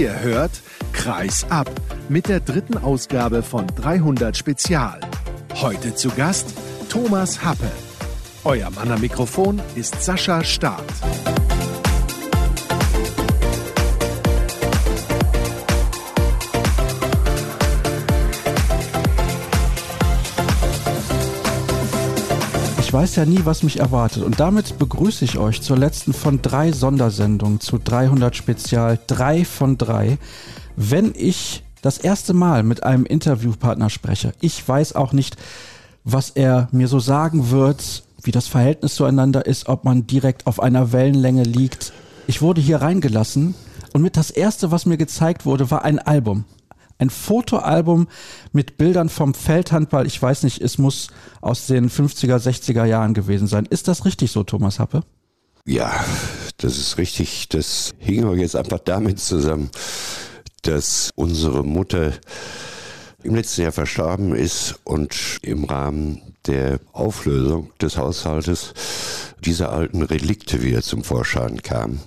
Ihr hört Kreis ab mit der dritten Ausgabe von 300 Spezial. Heute zu Gast Thomas Happe. Euer Mann am Mikrofon ist Sascha Staat. Weiß ja nie, was mich erwartet. Und damit begrüße ich euch zur letzten von drei Sondersendungen zu 300 Spezial, drei von drei. Wenn ich das erste Mal mit einem Interviewpartner spreche, ich weiß auch nicht, was er mir so sagen wird, wie das Verhältnis zueinander ist, ob man direkt auf einer Wellenlänge liegt. Ich wurde hier reingelassen und mit das erste, was mir gezeigt wurde, war ein Album ein Fotoalbum mit Bildern vom Feldhandball. Ich weiß nicht, es muss aus den 50er, 60er Jahren gewesen sein. Ist das richtig so, Thomas Happe? Ja, das ist richtig. Das hing auch jetzt einfach damit zusammen, dass unsere Mutter im letzten Jahr verstorben ist und im Rahmen der Auflösung des Haushaltes diese alten Relikte wieder zum Vorschein kamen.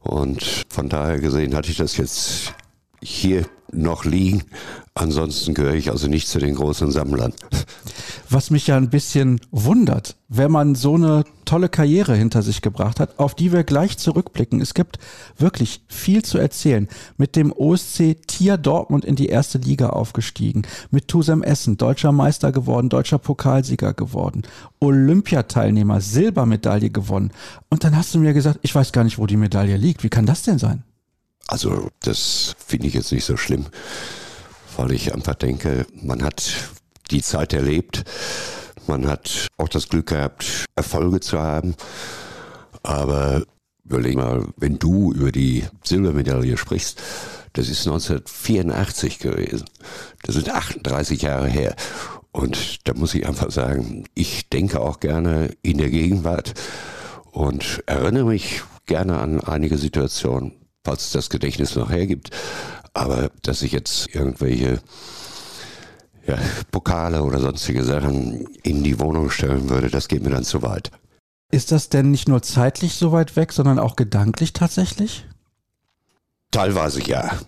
Und von daher gesehen hatte ich das jetzt hier noch liegen. Ansonsten gehöre ich also nicht zu den großen Sammlern. Was mich ja ein bisschen wundert, wenn man so eine tolle Karriere hinter sich gebracht hat, auf die wir gleich zurückblicken. Es gibt wirklich viel zu erzählen. Mit dem OSC Tier Dortmund in die erste Liga aufgestiegen, mit Tusem Essen deutscher Meister geworden, deutscher Pokalsieger geworden, Olympiateilnehmer, Silbermedaille gewonnen. Und dann hast du mir gesagt, ich weiß gar nicht, wo die Medaille liegt. Wie kann das denn sein? Also das finde ich jetzt nicht so schlimm, weil ich einfach denke, man hat die Zeit erlebt, man hat auch das Glück gehabt, Erfolge zu haben. Aber überleg mal, wenn du über die Silbermedaille sprichst, das ist 1984 gewesen. Das sind 38 Jahre her. Und da muss ich einfach sagen, ich denke auch gerne in der Gegenwart und erinnere mich gerne an einige Situationen, falls das Gedächtnis noch hergibt. Aber dass ich jetzt irgendwelche ja, Pokale oder sonstige Sachen in die Wohnung stellen würde, das geht mir dann zu weit. Ist das denn nicht nur zeitlich so weit weg, sondern auch gedanklich tatsächlich? Teilweise ja.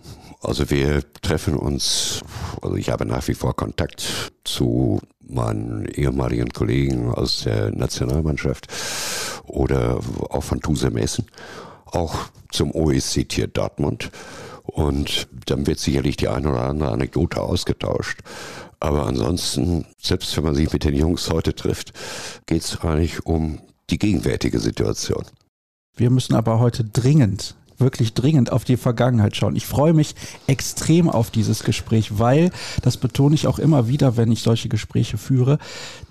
Also wir treffen uns, also ich habe nach wie vor Kontakt zu meinen ehemaligen Kollegen aus der Nationalmannschaft oder auch von Tusem Essen auch zum OEC-Tier Dortmund. Und dann wird sicherlich die eine oder andere Anekdote ausgetauscht. Aber ansonsten, selbst wenn man sich mit den Jungs heute trifft, geht es eigentlich um die gegenwärtige Situation. Wir müssen aber heute dringend, wirklich dringend auf die Vergangenheit schauen. Ich freue mich extrem auf dieses Gespräch, weil, das betone ich auch immer wieder, wenn ich solche Gespräche führe,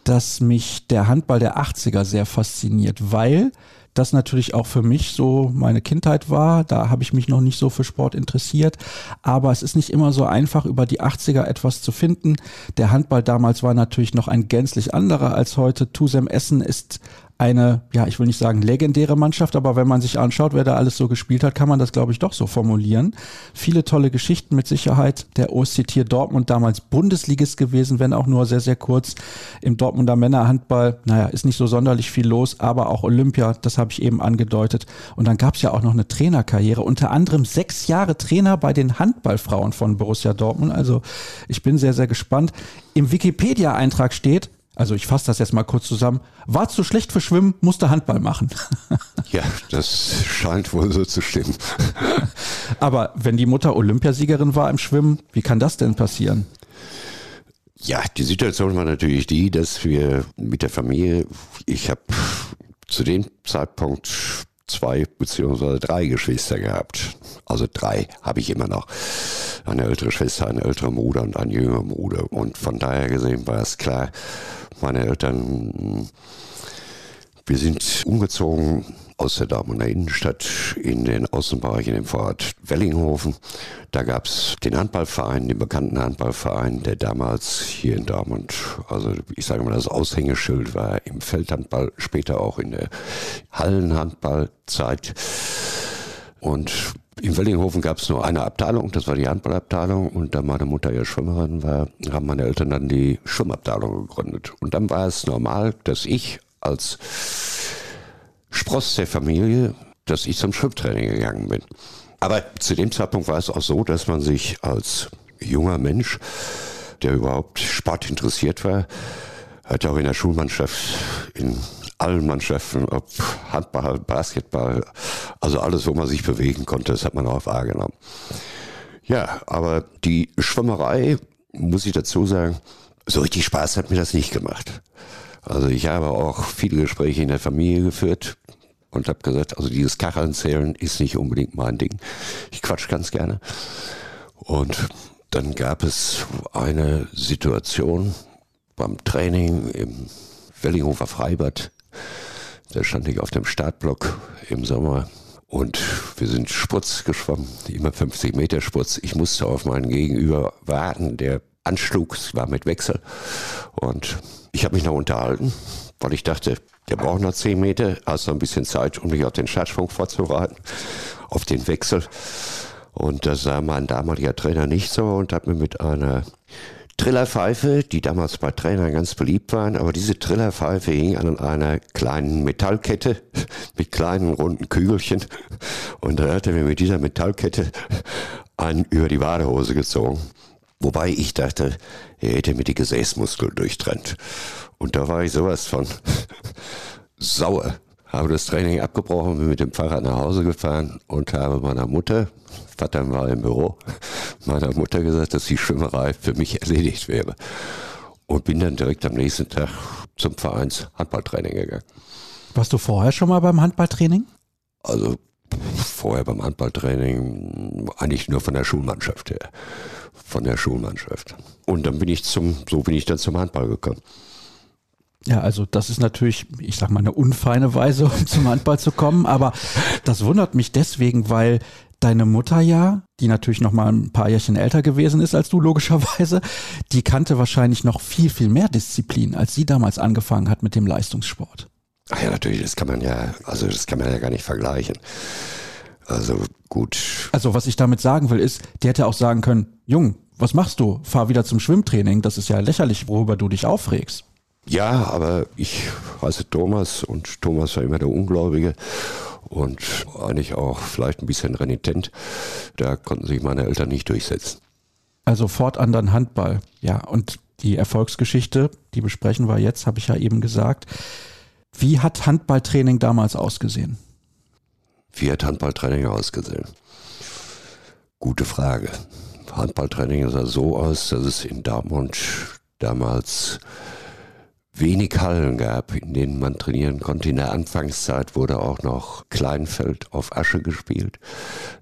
dass mich der Handball der 80er sehr fasziniert, weil das natürlich auch für mich so meine Kindheit war. Da habe ich mich noch nicht so für Sport interessiert. Aber es ist nicht immer so einfach, über die 80er etwas zu finden. Der Handball damals war natürlich noch ein gänzlich anderer als heute. Tusem Essen ist eine, ja, ich will nicht sagen legendäre Mannschaft, aber wenn man sich anschaut, wer da alles so gespielt hat, kann man das, glaube ich, doch so formulieren. Viele tolle Geschichten mit Sicherheit. Der OSC Tier Dortmund damals Bundesligist gewesen, wenn auch nur sehr, sehr kurz. Im Dortmunder Männerhandball, naja, ist nicht so sonderlich viel los, aber auch Olympia, das habe ich eben angedeutet. Und dann gab es ja auch noch eine Trainerkarriere, unter anderem sechs Jahre Trainer bei den Handballfrauen von Borussia Dortmund. Also ich bin sehr, sehr gespannt. Im Wikipedia-Eintrag steht, also ich fasse das jetzt mal kurz zusammen, war zu schlecht für Schwimmen, musste Handball machen. ja, das scheint wohl so zu stimmen. Aber wenn die Mutter Olympiasiegerin war im Schwimmen, wie kann das denn passieren? Ja, die Situation war natürlich die, dass wir mit der Familie, ich habe zu dem Zeitpunkt zwei beziehungsweise drei Geschwister gehabt. Also drei habe ich immer noch. Eine ältere Schwester, eine ältere Bruder und ein jüngerer Bruder. Und von daher gesehen war es klar, meine Eltern, wir sind umgezogen aus der Dortmunder Innenstadt in den Außenbereich in dem Vorort Wellinghofen. Da gab es den Handballverein, den bekannten Handballverein, der damals hier in Dortmund, also ich sage mal, das Aushängeschild war im Feldhandball, später auch in der Hallenhandballzeit. Und in Wellinghofen gab es nur eine Abteilung, das war die Handballabteilung. Und da meine Mutter ja Schwimmerin war, haben meine Eltern dann die Schwimmabteilung gegründet. Und dann war es normal, dass ich als Spross der Familie, dass ich zum Schwimmtraining gegangen bin. Aber zu dem Zeitpunkt war es auch so, dass man sich als junger Mensch, der überhaupt Sport interessiert war, hat auch in der Schulmannschaft, in allen Mannschaften, ob Handball, Basketball, also alles, wo man sich bewegen konnte, das hat man auch wahrgenommen. Ja, aber die Schwimmerei, muss ich dazu sagen, so richtig Spaß hat mir das nicht gemacht. Also ich habe auch viele Gespräche in der Familie geführt und habe gesagt, also dieses Kacheln ist nicht unbedingt mein Ding. Ich quatsch ganz gerne. Und dann gab es eine Situation beim Training im Wellinghofer Freibad. Da stand ich auf dem Startblock im Sommer und wir sind Spurz geschwommen, immer 50 Meter Spurz. Ich musste auf meinen Gegenüber warten, der anschlug, es war mit Wechsel. Und ich habe mich noch unterhalten, weil ich dachte, der braucht noch 10 Meter, also ein bisschen Zeit, um mich auf den Startschwung vorzubereiten, auf den Wechsel. Und das sah mein damaliger Trainer nicht so und hat mir mit einer Trillerpfeife, die damals bei Trainern ganz beliebt waren, aber diese Trillerpfeife hing an einer kleinen Metallkette mit kleinen runden Kügelchen und da hat er mir mit dieser Metallkette einen über die Badehose gezogen. Wobei ich dachte, er hätte mir die Gesäßmuskel durchtrennt. Und da war ich sowas von sauer. Habe das Training abgebrochen, bin mit dem Fahrrad nach Hause gefahren und habe meiner Mutter, Vater war im Büro, meiner Mutter gesagt, dass die Schwimmerei für mich erledigt wäre. Und bin dann direkt am nächsten Tag zum Vereins Handballtraining gegangen. Warst du vorher schon mal beim Handballtraining? Also vorher beim Handballtraining eigentlich nur von der Schulmannschaft her. Von der Schulmannschaft. Und dann bin ich zum, so bin ich dann zum Handball gekommen. Ja, also das ist natürlich, ich sag mal, eine unfeine Weise, um zum Handball zu kommen, aber das wundert mich deswegen, weil deine Mutter ja, die natürlich noch mal ein paar Jährchen älter gewesen ist als du logischerweise, die kannte wahrscheinlich noch viel viel mehr Disziplin, als sie damals angefangen hat mit dem Leistungssport. Ach ja, natürlich, das kann man ja, also das kann man ja gar nicht vergleichen. Also gut. Also was ich damit sagen will, ist, die hätte auch sagen können, Jung, was machst du? Fahr wieder zum Schwimmtraining. Das ist ja lächerlich, worüber du dich aufregst. Ja, aber ich heiße Thomas und Thomas war immer der Ungläubige und eigentlich auch vielleicht ein bisschen renitent. Da konnten sich meine Eltern nicht durchsetzen. Also fortan dann Handball. Ja, und die Erfolgsgeschichte, die besprechen wir jetzt, habe ich ja eben gesagt. Wie hat Handballtraining damals ausgesehen? Wie hat Handballtraining ausgesehen? Gute Frage. Handballtraining sah so aus, dass es in Dortmund damals wenig Hallen gab, in denen man trainieren konnte. In der Anfangszeit wurde auch noch Kleinfeld auf Asche gespielt.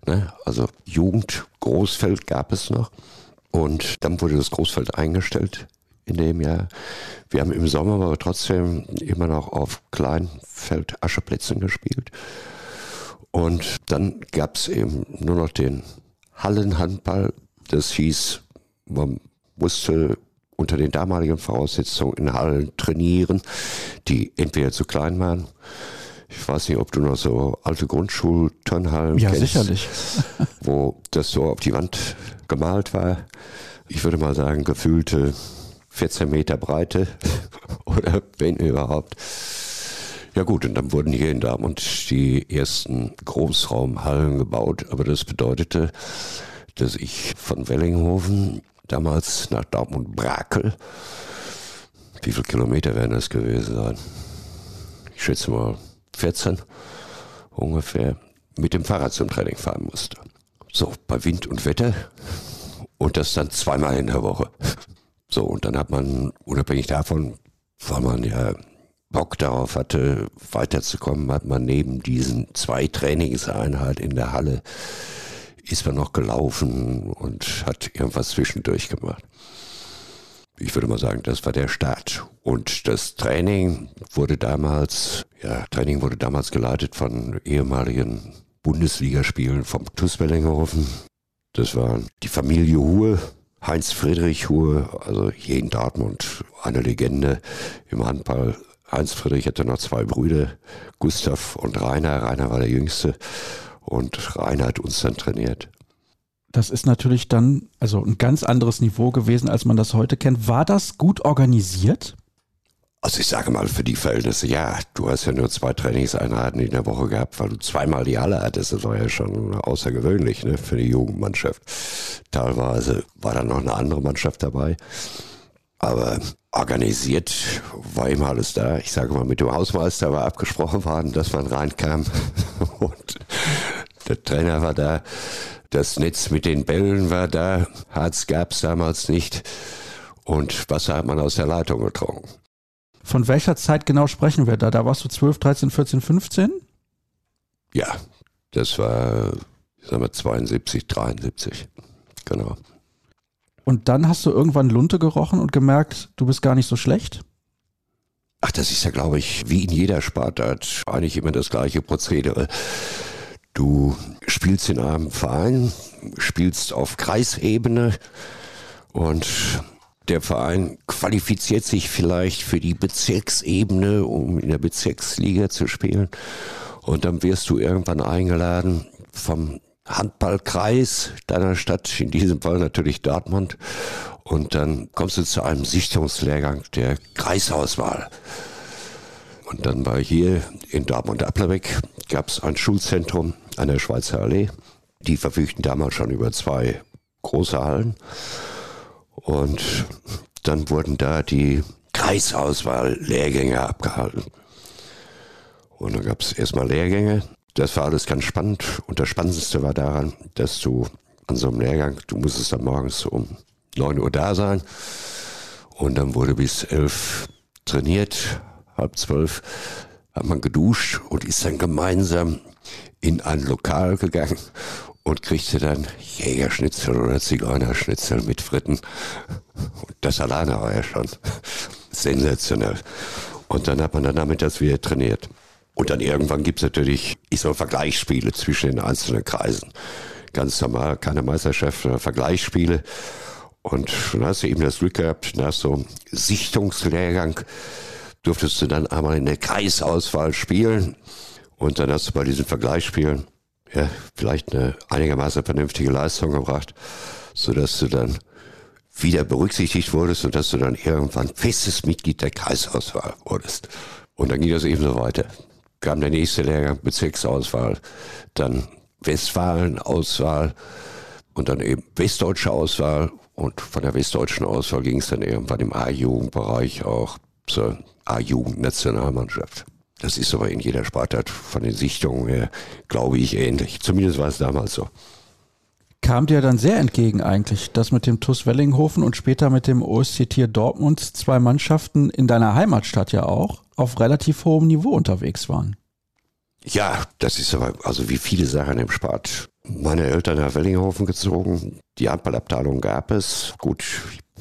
Ne? Also Jugend, Großfeld gab es noch. Und dann wurde das Großfeld eingestellt in dem Jahr. Wir haben im Sommer aber trotzdem immer noch auf Kleinfeld Ascheplätzen gespielt. Und dann gab es eben nur noch den Hallenhandball. Das hieß, man musste unter den damaligen Voraussetzungen in Hallen trainieren, die entweder zu klein waren. Ich weiß nicht, ob du noch so alte Grundschulturnhallen ja, kennst. Ja, sicherlich. wo das so auf die Wand gemalt war. Ich würde mal sagen, gefühlte 14 Meter Breite oder wenn überhaupt. Ja gut, und dann wurden hier in Darmstadt die ersten Großraumhallen gebaut, aber das bedeutete, dass ich von Wellinghofen damals nach Dortmund-Brakel. Wie viele Kilometer werden das gewesen sein? Ich schätze mal 14 ungefähr. Mit dem Fahrrad zum Training fahren musste. So, bei Wind und Wetter. Und das dann zweimal in der Woche. So, und dann hat man, unabhängig davon, weil man ja Bock darauf hatte, weiterzukommen, hat man neben diesen zwei Trainingseinheiten in der Halle ist man noch gelaufen und hat irgendwas zwischendurch gemacht. Ich würde mal sagen, das war der Start. Und das Training wurde damals, ja, Training wurde damals geleitet von ehemaligen Bundesligaspielen vom TuS Bellinghofen. Das war die Familie Huhe, Heinz Friedrich Huhe, also hier in Dortmund, eine Legende im Handball. Heinz Friedrich hatte noch zwei Brüder, Gustav und Rainer. Rainer war der Jüngste und Rainer hat uns dann trainiert. Das ist natürlich dann also ein ganz anderes Niveau gewesen, als man das heute kennt. War das gut organisiert? Also ich sage mal, für die Verhältnisse, ja, du hast ja nur zwei Trainingseinheiten in der Woche gehabt, weil du zweimal die Halle hattest. Das war ja schon außergewöhnlich ne, für die Jugendmannschaft. Teilweise war dann noch eine andere Mannschaft dabei. Aber organisiert war immer alles da. Ich sage mal, mit dem Hausmeister war abgesprochen worden, dass man reinkam. Und der Trainer war da. Das Netz mit den Bällen war da. Harz gab es damals nicht. Und Wasser hat man aus der Leitung getrunken. Von welcher Zeit genau sprechen wir da? Da warst du 12, 13, 14, 15? Ja, das war, sagen wir, 72, 73. Genau. Und dann hast du irgendwann Lunte gerochen und gemerkt, du bist gar nicht so schlecht? Ach, das ist ja, glaube ich, wie in jeder Sportart eigentlich immer das gleiche Prozedere. Du spielst in einem Verein, spielst auf Kreisebene und der Verein qualifiziert sich vielleicht für die Bezirksebene, um in der Bezirksliga zu spielen. Und dann wirst du irgendwann eingeladen vom Handballkreis deiner Stadt, in diesem Fall natürlich Dortmund. Und dann kommst du zu einem Sichtungslehrgang der Kreisauswahl. Und dann war hier in Dortmund-Applerbeck gab es ein Schulzentrum an der Schweizer Allee. Die verfügten damals schon über zwei große Hallen. Und dann wurden da die Kreisauswahl-Lehrgänge abgehalten. Und dann gab es erstmal Lehrgänge. Das war alles ganz spannend. Und das Spannendste war daran, dass du an so einem Lehrgang, du musstest dann morgens um 9 Uhr da sein. Und dann wurde bis 11 trainiert, halb zwölf hat man geduscht und ist dann gemeinsam in ein Lokal gegangen und kriegte dann Jägerschnitzel oder Zigeunerschnitzel mit Fritten. Und das alleine war ja schon sensationell. Und dann hat man dann damit das wieder trainiert. Und dann irgendwann gibt's natürlich, ich so Vergleichsspiele zwischen den einzelnen Kreisen. Ganz normal, keine Meisterschaft, sondern Vergleichsspiele. Und dann hast du eben das Glück gehabt, nach so einem Sichtungslehrgang durftest du dann einmal in der Kreisauswahl spielen. Und dann hast du bei diesen Vergleichsspielen ja, vielleicht eine einigermaßen vernünftige Leistung gebracht, sodass du dann wieder berücksichtigt wurdest und dass du dann irgendwann festes Mitglied der Kreisauswahl wurdest. Und dann ging das eben so weiter. Kam der nächste Lehrgang, Bezirksauswahl, dann Westfalen-Auswahl und dann eben westdeutsche Auswahl. Und von der westdeutschen Auswahl ging es dann irgendwann im A-Jugendbereich auch zur A-Jugend-Nationalmannschaft. Das ist aber in jeder Sportart von den Sichtungen her, glaube ich, ähnlich. Zumindest war es damals so. Kam dir dann sehr entgegen eigentlich, dass mit dem TuS Wellinghofen und später mit dem OSC Tier Dortmund zwei Mannschaften in deiner Heimatstadt ja auch auf relativ hohem Niveau unterwegs waren. Ja, das ist aber, also wie viele Sachen im Sport. Meine Eltern nach Wellinghofen gezogen, die Handballabteilung gab es. Gut,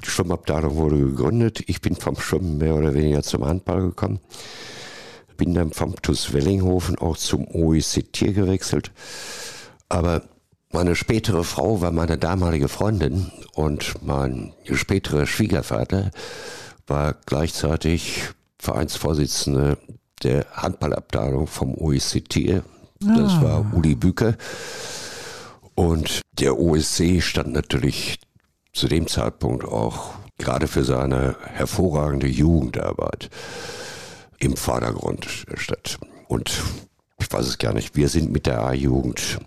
die Schwimmabteilung wurde gegründet. Ich bin vom Schwimmen mehr oder weniger zum Handball gekommen bin dann vom TuS Wellinghofen auch zum OECT gewechselt. Aber meine spätere Frau war meine damalige Freundin und mein späterer Schwiegervater war gleichzeitig Vereinsvorsitzender der Handballabteilung vom OECT. Das ah. war Uli Büke. Und der OSC stand natürlich zu dem Zeitpunkt auch gerade für seine hervorragende Jugendarbeit im Vordergrund statt. Und ich weiß es gar nicht, wir sind mit der A-Jugend,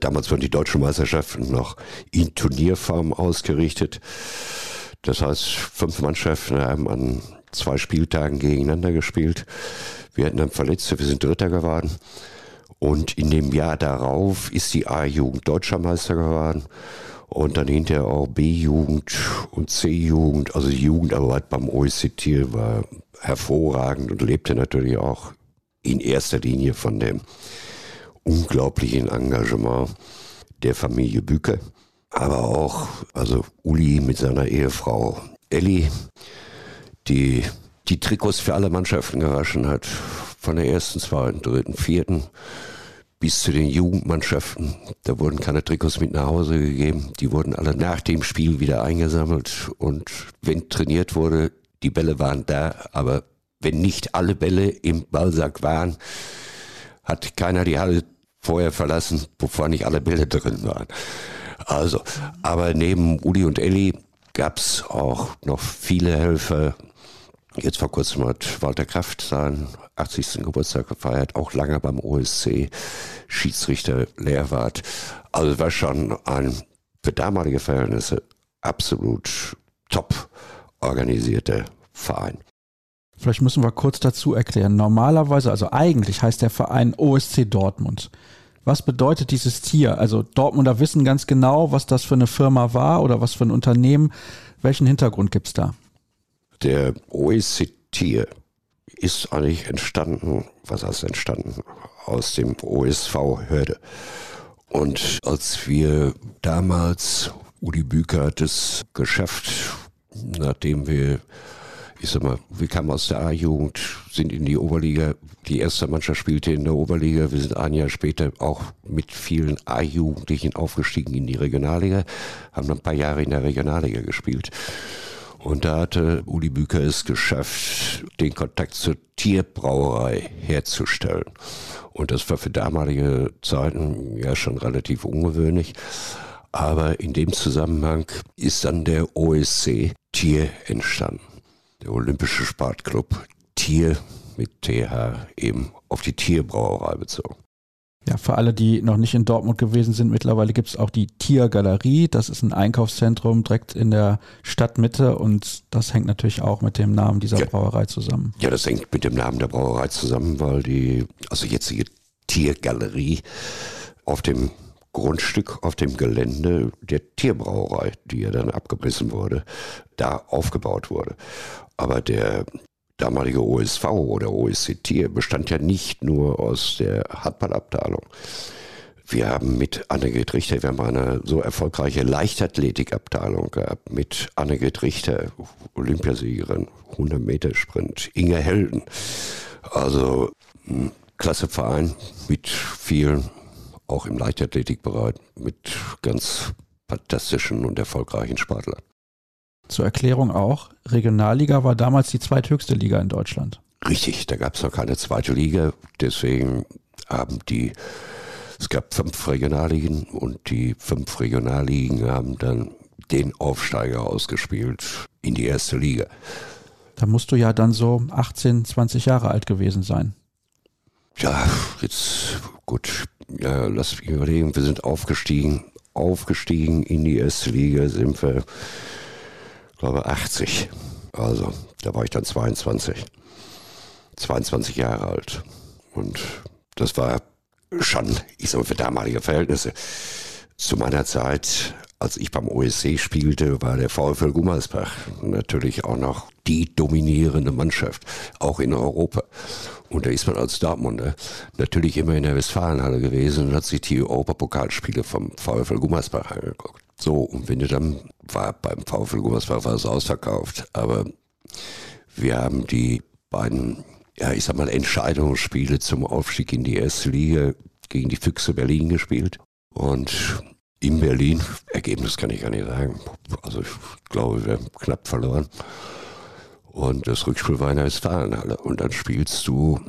damals waren die deutschen Meisterschaften noch in Turnierform ausgerichtet. Das heißt, fünf Mannschaften haben an zwei Spieltagen gegeneinander gespielt. Wir hatten dann Verletzte, wir sind Dritter geworden. Und in dem Jahr darauf ist die A-Jugend Deutscher Meister geworden und dann hinterher auch B-Jugend und C-Jugend. Also die Jugendarbeit beim OECT war hervorragend und lebte natürlich auch in erster Linie von dem unglaublichen Engagement der Familie Büke. Aber auch, also Uli mit seiner Ehefrau Elli, die die Trikots für alle Mannschaften gewaschen hat. Von der ersten, zweiten, dritten, vierten bis zu den Jugendmannschaften. Da wurden keine Trikots mit nach Hause gegeben. Die wurden alle nach dem Spiel wieder eingesammelt. Und wenn trainiert wurde, die Bälle waren da, aber wenn nicht alle Bälle im Ballsack waren, hat keiner die Halle vorher verlassen, bevor nicht alle Bälle drin waren. Also, aber neben Uli und Elli gab's auch noch viele Helfer. Jetzt vor kurzem hat Walter Kraft seinen 80. Geburtstag gefeiert, auch lange beim OSC, Schiedsrichter, Lehrwart. Also war schon ein für damalige Verhältnisse absolut top organisierter Verein. Vielleicht müssen wir kurz dazu erklären. Normalerweise, also eigentlich heißt der Verein OSC Dortmund. Was bedeutet dieses Tier? Also Dortmunder wissen ganz genau, was das für eine Firma war oder was für ein Unternehmen. Welchen Hintergrund gibt es da? Der OSC Tier ist eigentlich entstanden, was heißt entstanden? Aus dem OSV Hörde. Und als wir damals, Uli Büker hat es geschafft, nachdem wir ich sag mal, wir kamen aus der A-Jugend, sind in die Oberliga. Die erste Mannschaft spielte in der Oberliga. Wir sind ein Jahr später auch mit vielen A-Jugendlichen aufgestiegen in die Regionalliga, haben dann ein paar Jahre in der Regionalliga gespielt. Und da hatte Uli Büker es geschafft, den Kontakt zur Tierbrauerei herzustellen. Und das war für damalige Zeiten ja schon relativ ungewöhnlich. Aber in dem Zusammenhang ist dann der OSC Tier entstanden der Olympische Sportclub Tier mit TH eben auf die Tierbrauerei bezogen. Ja, für alle, die noch nicht in Dortmund gewesen sind, mittlerweile gibt es auch die Tiergalerie. Das ist ein Einkaufszentrum direkt in der Stadtmitte und das hängt natürlich auch mit dem Namen dieser ja. Brauerei zusammen. Ja, das hängt mit dem Namen der Brauerei zusammen, weil die, also jetzige Tiergalerie auf dem Grundstück auf dem Gelände der Tierbrauerei, die ja dann abgerissen wurde, da aufgebaut wurde. Aber der damalige OSV oder OSC Tier bestand ja nicht nur aus der Handballabteilung. Wir haben mit Annegret Richter, wir haben eine so erfolgreiche Leichtathletikabteilung gehabt, mit Annegret Richter, Olympiasiegerin, 100 Meter Sprint, Inge Helden. Also ein klasse Verein mit vielen auch im Leichtathletikbereich mit ganz fantastischen und erfolgreichen Sportlern. Zur Erklärung auch, Regionalliga war damals die zweithöchste Liga in Deutschland. Richtig, da gab es noch keine zweite Liga, deswegen haben die, es gab fünf Regionalligen und die fünf Regionalligen haben dann den Aufsteiger ausgespielt in die erste Liga. Da musst du ja dann so 18, 20 Jahre alt gewesen sein. Ja, jetzt gut, ja, lass mich überlegen, wir sind aufgestiegen, aufgestiegen in die erste Liga sind wir, glaube 80. Also, da war ich dann 22. 22 Jahre alt. Und das war schon, ich sage für damalige Verhältnisse. Zu meiner Zeit, als ich beim OSC spielte, war der VfL Gummersbach natürlich auch noch die dominierende Mannschaft, auch in Europa. Und da ist man als Dortmunder natürlich immer in der Westfalenhalle gewesen und hat sich die Europapokalspiele vom VfL Gummersbach angeguckt. So, und wenn du dann war beim VfL Gummersbach war es ausverkauft, aber wir haben die beiden, ja, ich sag mal, Entscheidungsspiele zum Aufstieg in die erste Liga gegen die Füchse Berlin gespielt. Und in Berlin, Ergebnis kann ich gar nicht sagen. Also ich glaube, wir haben knapp verloren. Und das Rückspiel war in der Westfalenhalle. Und dann spielst du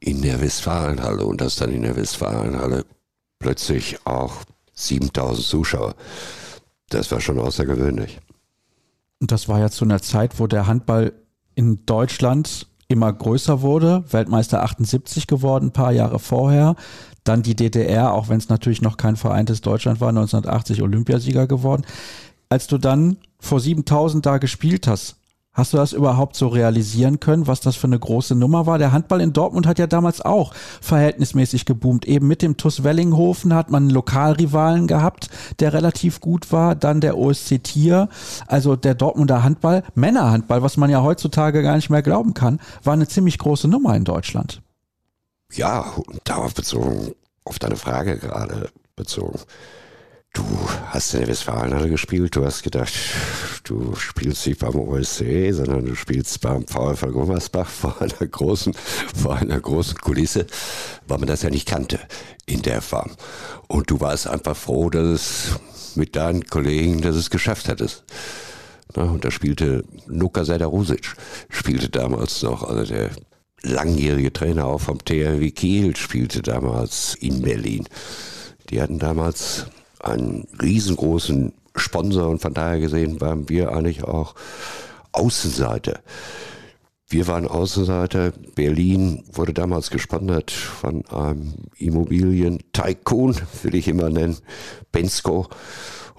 in der Westfalenhalle und hast dann in der Westfalenhalle plötzlich auch 7000 Zuschauer. Das war schon außergewöhnlich. Und das war ja zu einer Zeit, wo der Handball in Deutschland immer größer wurde. Weltmeister 78 geworden, ein paar Jahre vorher. Dann die DDR, auch wenn es natürlich noch kein vereintes Deutschland war, 1980 Olympiasieger geworden. Als du dann vor 7000 da gespielt hast, Hast du das überhaupt so realisieren können, was das für eine große Nummer war? Der Handball in Dortmund hat ja damals auch verhältnismäßig geboomt. Eben mit dem TuS Wellinghofen hat man einen Lokalrivalen gehabt, der relativ gut war. Dann der OSC Tier, also der Dortmunder Handball, Männerhandball, was man ja heutzutage gar nicht mehr glauben kann, war eine ziemlich große Nummer in Deutschland. Ja, darauf bezogen, auf deine Frage gerade bezogen. Du hast in der Westfalenhalle gespielt, du hast gedacht, du spielst nicht beim OSC, sondern du spielst beim VfL Gummersbach vor einer großen, vor einer großen Kulisse, weil man das ja nicht kannte in der Form. Und du warst einfach froh, dass es mit deinen Kollegen, dass es geschafft hattest. Na, und da spielte Nuka Sadarusic, spielte damals noch, also der langjährige Trainer auch vom THW Kiel, spielte damals in Berlin. Die hatten damals einen riesengroßen Sponsor und von daher gesehen waren wir eigentlich auch Außenseiter. Wir waren Außenseiter. Berlin wurde damals gesponsert von einem Immobilien-Tycoon, will ich immer nennen, Bensko.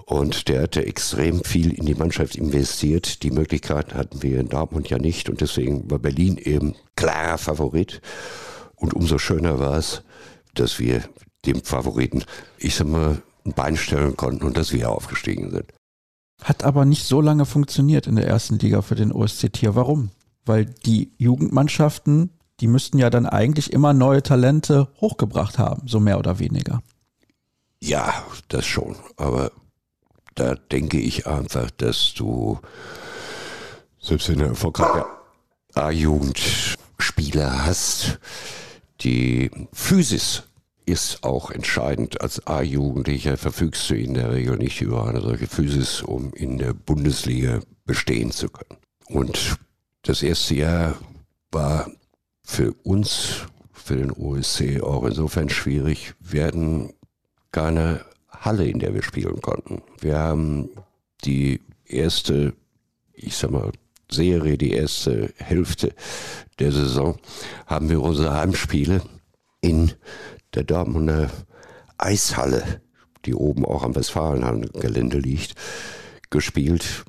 Und der hatte extrem viel in die Mannschaft investiert. Die Möglichkeit hatten wir in Dortmund ja nicht. Und deswegen war Berlin eben klarer Favorit. Und umso schöner war es, dass wir dem Favoriten, ich sag mal, ein Bein stellen konnten und dass wir aufgestiegen sind. Hat aber nicht so lange funktioniert in der ersten Liga für den OSC Tier. Warum? Weil die Jugendmannschaften, die müssten ja dann eigentlich immer neue Talente hochgebracht haben, so mehr oder weniger. Ja, das schon. Aber da denke ich einfach, dass du selbst wenn du erfolgreiche A-Jugend Spieler hast, die Physis ist auch entscheidend. Als A-Jugendlicher verfügst du in der Regel nicht über eine solche Physis, um in der Bundesliga bestehen zu können. Und das erste Jahr war für uns, für den OSC auch insofern schwierig. Wir hatten keine Halle, in der wir spielen konnten. Wir haben die erste, ich sag mal, Serie, die erste Hälfte der Saison, haben wir unsere Heimspiele in der Dortmunder Eishalle, die oben auch am Westfalenhallengelände liegt, gespielt.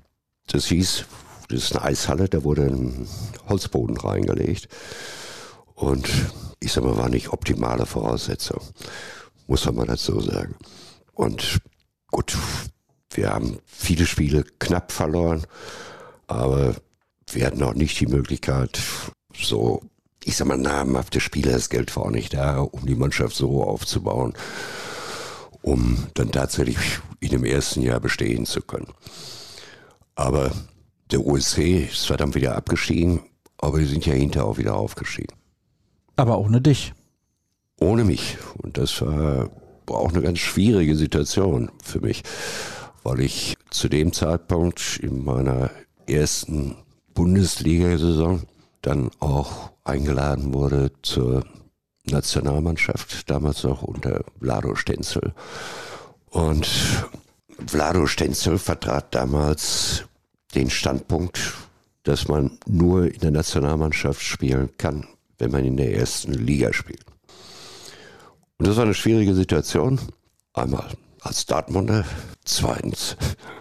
Das hieß, das ist eine Eishalle, da wurde ein Holzboden reingelegt. Und ich sag mal, war nicht optimale Voraussetzung, muss man mal dazu sagen. Und gut, wir haben viele Spiele knapp verloren, aber wir hatten auch nicht die Möglichkeit, so, ich sag mal, namhafte Spieler, das Geld war auch nicht da, um die Mannschaft so aufzubauen, um dann tatsächlich in dem ersten Jahr bestehen zu können. Aber der USC ist zwar dann wieder abgestiegen, aber wir sind ja hinterher auch wieder aufgestiegen. Aber ohne dich. Ohne mich. Und das war auch eine ganz schwierige Situation für mich, weil ich zu dem Zeitpunkt in meiner ersten Bundesliga-Saison dann auch eingeladen wurde zur Nationalmannschaft, damals noch unter Vlado Stenzel. Und Vlado Stenzel vertrat damals den Standpunkt, dass man nur in der Nationalmannschaft spielen kann, wenn man in der ersten Liga spielt. Und das war eine schwierige Situation. Einmal als Dortmunder, zweitens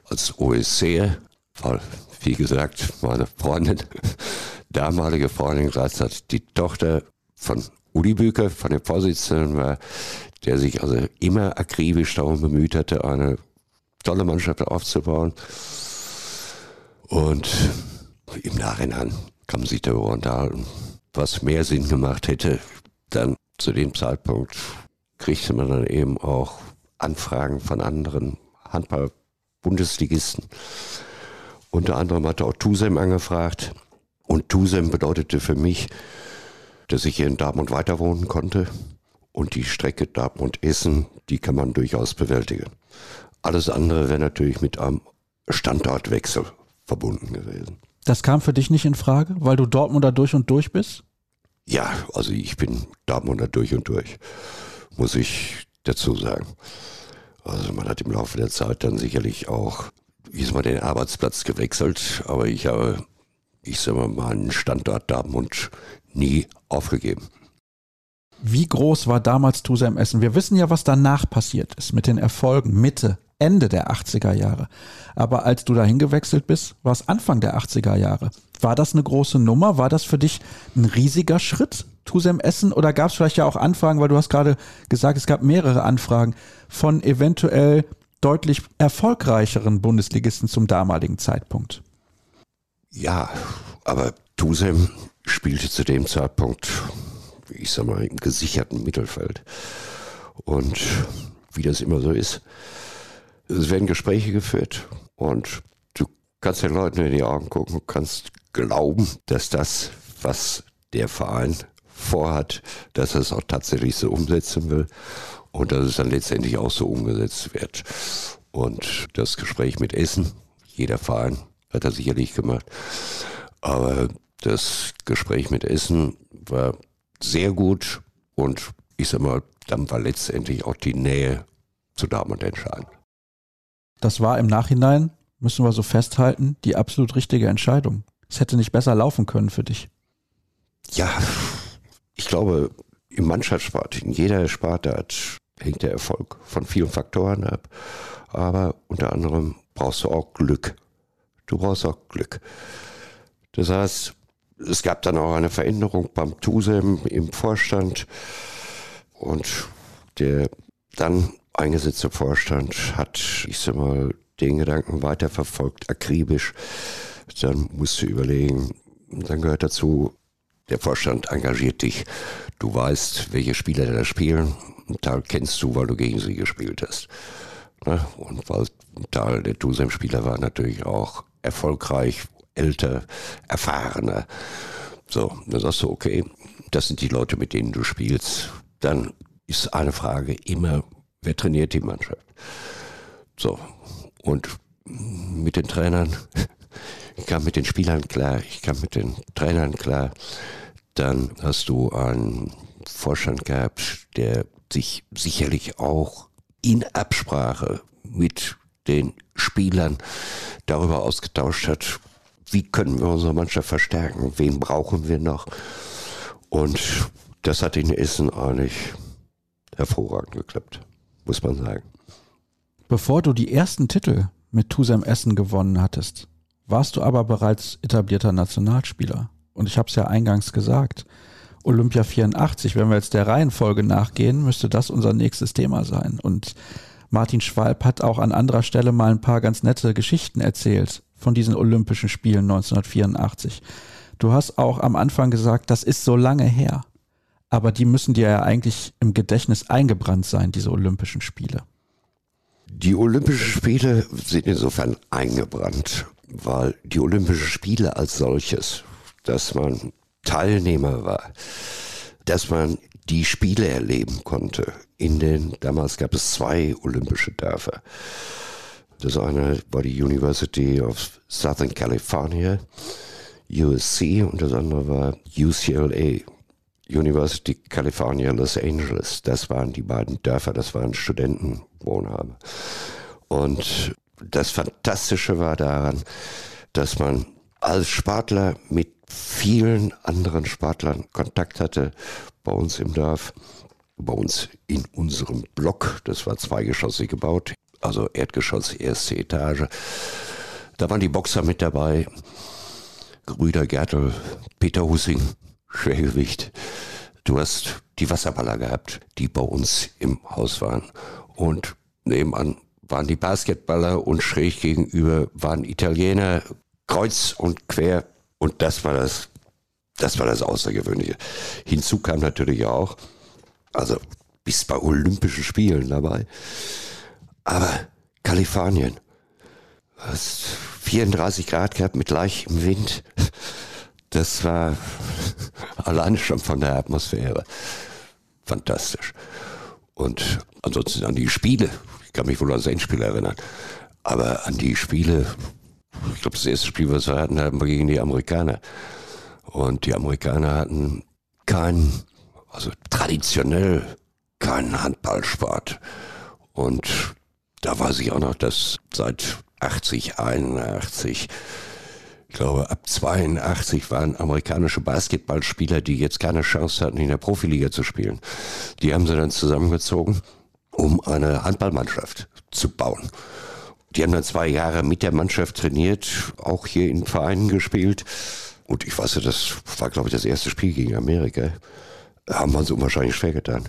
als OSC, weil wie gesagt, meine Freundin, damalige Freundin hat die Tochter von Uli Büker, von dem Vorsitzenden war, der sich also immer akribisch darum bemüht hatte, eine tolle Mannschaft aufzubauen. Und im Nachhinein kann man sich darüber unterhalten, was mehr Sinn gemacht hätte. Dann zu dem Zeitpunkt kriegte man dann eben auch Anfragen von anderen Handball-Bundesligisten unter anderem hat er auch Tusem angefragt. Und Tusem bedeutete für mich, dass ich hier in Darmstadt weiter wohnen konnte. Und die Strecke Darmstadt-Essen, die kann man durchaus bewältigen. Alles andere wäre natürlich mit einem Standortwechsel verbunden gewesen. Das kam für dich nicht in Frage, weil du Dortmunder durch und durch bist? Ja, also ich bin Dortmunder durch und durch, muss ich dazu sagen. Also man hat im Laufe der Zeit dann sicherlich auch wie ist mal den Arbeitsplatz gewechselt, aber ich habe, ich sag mal, meinen Standort Dortmund nie aufgegeben. Wie groß war damals Tusa im Essen? Wir wissen ja, was danach passiert ist mit den Erfolgen Mitte, Ende der 80er Jahre. Aber als du dahin gewechselt bist, war es Anfang der 80er Jahre. War das eine große Nummer? War das für dich ein riesiger Schritt, Tusem Essen? Oder gab es vielleicht ja auch Anfragen, weil du hast gerade gesagt, es gab mehrere Anfragen von eventuell deutlich erfolgreicheren Bundesligisten zum damaligen Zeitpunkt. Ja, aber Tusem spielte zu dem Zeitpunkt, ich sag mal, im gesicherten Mittelfeld. Und wie das immer so ist, es werden Gespräche geführt und du kannst den Leuten in die Augen gucken, kannst glauben, dass das, was der Verein vorhat, dass er es auch tatsächlich so umsetzen will und dass es dann letztendlich auch so umgesetzt wird. Und das Gespräch mit Essen, jeder Verein hat er sicherlich gemacht, aber das Gespräch mit Essen war sehr gut und ich sag mal, dann war letztendlich auch die Nähe zu Dortmund entscheidend. Das war im Nachhinein, müssen wir so festhalten, die absolut richtige Entscheidung. Es hätte nicht besser laufen können für dich. Ja, ich glaube, im Mannschaftssport, in jeder Sportart hängt der Erfolg von vielen Faktoren ab. Aber unter anderem brauchst du auch Glück. Du brauchst auch Glück. Das heißt, es gab dann auch eine Veränderung beim TUSEM im Vorstand und der dann eingesetzte Vorstand hat, ich sag mal, den Gedanken weiterverfolgt, akribisch. Dann musst du überlegen, dann gehört dazu, der Vorstand engagiert dich. Du weißt, welche Spieler da spielen. Ein Teil kennst du, weil du gegen sie gespielt hast. Ne? Und weil ein Teil der Tusem-Spieler war natürlich auch erfolgreich, älter, erfahrener. So, dann sagst du, okay, das sind die Leute, mit denen du spielst. Dann ist eine Frage immer, wer trainiert die Mannschaft? So, und mit den Trainern, ich kam mit den Spielern klar, ich kam mit den Trainern klar. Dann hast du einen Vorstand gehabt, der sich sicherlich auch in Absprache mit den Spielern darüber ausgetauscht hat, wie können wir unsere Mannschaft verstärken, wen brauchen wir noch. Und das hat in Essen eigentlich hervorragend geklappt, muss man sagen. Bevor du die ersten Titel mit Tusem Essen gewonnen hattest, warst du aber bereits etablierter Nationalspieler. Und ich habe es ja eingangs gesagt, Olympia 84, wenn wir jetzt der Reihenfolge nachgehen, müsste das unser nächstes Thema sein. Und Martin Schwalb hat auch an anderer Stelle mal ein paar ganz nette Geschichten erzählt von diesen Olympischen Spielen 1984. Du hast auch am Anfang gesagt, das ist so lange her. Aber die müssen dir ja eigentlich im Gedächtnis eingebrannt sein, diese Olympischen Spiele. Die Olympischen Spiele sind insofern eingebrannt, weil die Olympischen Spiele als solches, dass man Teilnehmer war, dass man die Spiele erleben konnte. In den, damals gab es zwei olympische Dörfer. Das eine war die University of Southern California, USC, und das andere war UCLA, University California Los Angeles. Das waren die beiden Dörfer, das waren Studentenwohnheime. Und das Fantastische war daran, dass man als Sportler mit vielen anderen Sportlern Kontakt hatte bei uns im Dorf, bei uns in unserem Block. Das war zweigeschossig gebaut, also Erdgeschoss, erste Etage. Da waren die Boxer mit dabei. Grüder Gertel, Peter Hussing, Schwergewicht. Du hast die Wasserballer gehabt, die bei uns im Haus waren. Und nebenan waren die Basketballer und schräg gegenüber waren Italiener, kreuz und quer. Und das war das, das war das Außergewöhnliche. Hinzu kam natürlich auch, also bis bei Olympischen Spielen dabei, aber Kalifornien, hast 34 Grad gehabt mit leichtem Wind. Das war alleine schon von der Atmosphäre fantastisch. Und ansonsten an die Spiele, ich kann mich wohl an das Endspiel erinnern, aber an die Spiele, ich glaube, das erste Spiel, was wir hatten, hatten wir gegen die Amerikaner. Und die Amerikaner hatten keinen, also traditionell keinen Handballsport. Und da weiß ich auch noch, dass seit 80, 81, ich glaube ab 82 waren amerikanische Basketballspieler, die jetzt keine Chance hatten, in der Profiliga zu spielen. Die haben sie dann zusammengezogen, um eine Handballmannschaft zu bauen. Die haben dann zwei Jahre mit der Mannschaft trainiert, auch hier in Vereinen gespielt. Und ich weiß das war, glaube ich, das erste Spiel gegen Amerika. Haben wir uns unwahrscheinlich schwer getan.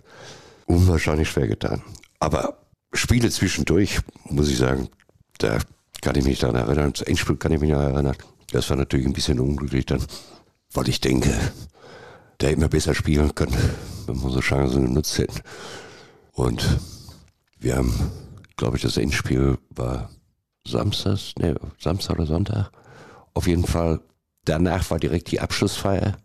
Unwahrscheinlich schwer getan. Aber Spiele zwischendurch, muss ich sagen, da kann ich mich daran erinnern. Das Endspiel kann ich mich noch erinnern. Das war natürlich ein bisschen unglücklich dann, weil ich denke, hätten wir besser spielen können, wenn wir unsere Chancen genutzt hätten. Und wir haben, glaube ich, das Endspiel war Samstag, ne, Samstag oder Sonntag. Auf jeden Fall, danach war direkt die Abschlussfeier.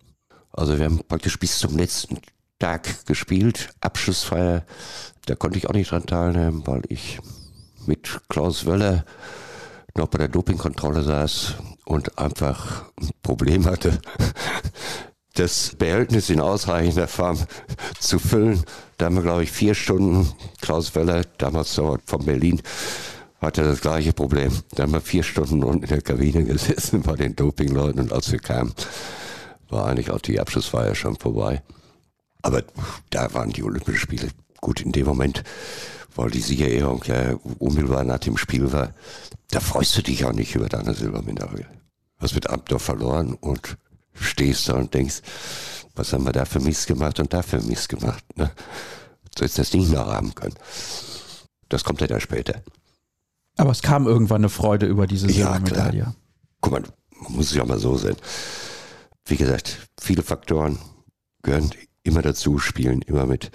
Also wir haben praktisch bis zum letzten Tag gespielt. Abschlussfeier, da konnte ich auch nicht dran teilnehmen, weil ich mit Klaus Wöller noch bei der Dopingkontrolle saß und einfach ein Problem hatte, das Behältnis in ausreichender Form zu füllen. Da haben wir, glaube ich, vier Stunden, Klaus Wöller, damals von Berlin, hatte das gleiche Problem. Da haben wir vier Stunden unten in der Kabine gesessen bei den Dopingleuten und als wir kamen, war eigentlich auch die Abschlussfeier schon vorbei. Aber da waren die Olympischen Spiele gut in dem Moment, weil die Siegerehrung ja unmittelbar nach dem Spiel war. Da freust du dich auch nicht über deine Silbermedaille. Hast mit Amtdorf verloren und stehst da und denkst, was haben wir da für Mist gemacht und da für Mist gemacht. Ne? So ist das nicht nachhaben können. Das kommt ja dann später. Aber es kam irgendwann eine Freude über diese Silbermedaille. Ja, Guck mal, man muss sich auch mal so sehen. Wie gesagt, viele Faktoren gehören immer dazu, spielen immer mit.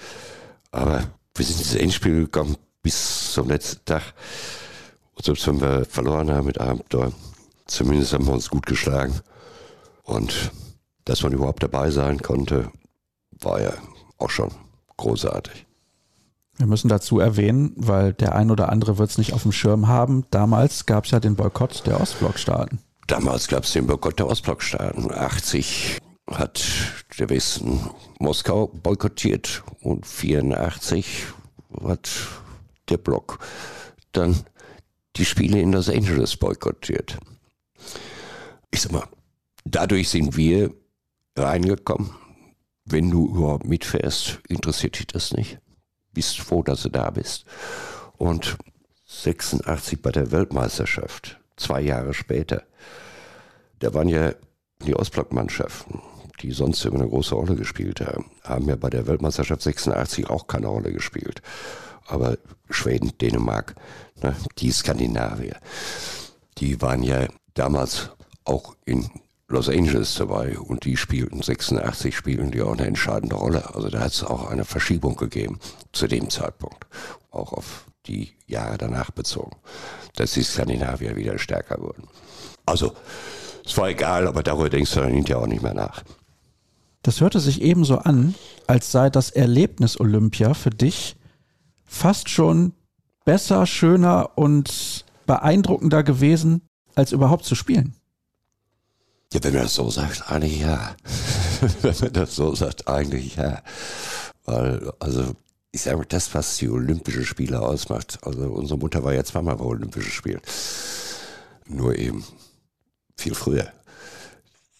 Aber wir sind ins Endspiel gekommen bis zum letzten Tag. Und selbst wenn wir verloren haben mit Abenteuer, zumindest haben wir uns gut geschlagen. Und dass man überhaupt dabei sein konnte, war ja auch schon großartig. Wir müssen dazu erwähnen, weil der ein oder andere wird es nicht auf dem Schirm haben. Damals gab es ja den Boykott der Ostblockstaaten. Damals gab es den Boykott der Ostblockstaaten. 80 hat der Westen Moskau boykottiert und 84 hat der Block dann die Spiele in Los Angeles boykottiert. Ich sag mal, dadurch sind wir reingekommen. Wenn du überhaupt mitfährst, interessiert dich das nicht. Bist froh, dass du da bist. Und 86 bei der Weltmeisterschaft, zwei Jahre später, da waren ja die Ostblockmannschaften, die sonst immer eine große Rolle gespielt haben, haben ja bei der Weltmeisterschaft 86 auch keine Rolle gespielt. Aber Schweden, Dänemark, ne, die Skandinavier, die waren ja damals auch in Los Angeles dabei und die spielten 86 spielen die auch eine entscheidende Rolle. Also da hat es auch eine Verschiebung gegeben zu dem Zeitpunkt, auch auf die Jahre danach bezogen, dass die Skandinavier wieder stärker wurden. Also es war egal, aber darüber denkst du dann hinterher auch nicht mehr nach. Das hörte sich ebenso an, als sei das Erlebnis Olympia für dich fast schon besser, schöner und beeindruckender gewesen, als überhaupt zu spielen. Ja, wenn man das so sagt, eigentlich ja. wenn man das so sagt, eigentlich ja. Weil, also, ich sage das, was die Olympischen Spiele ausmacht. Also, unsere Mutter war ja zweimal bei Olympischen Spielen. Nur eben viel früher.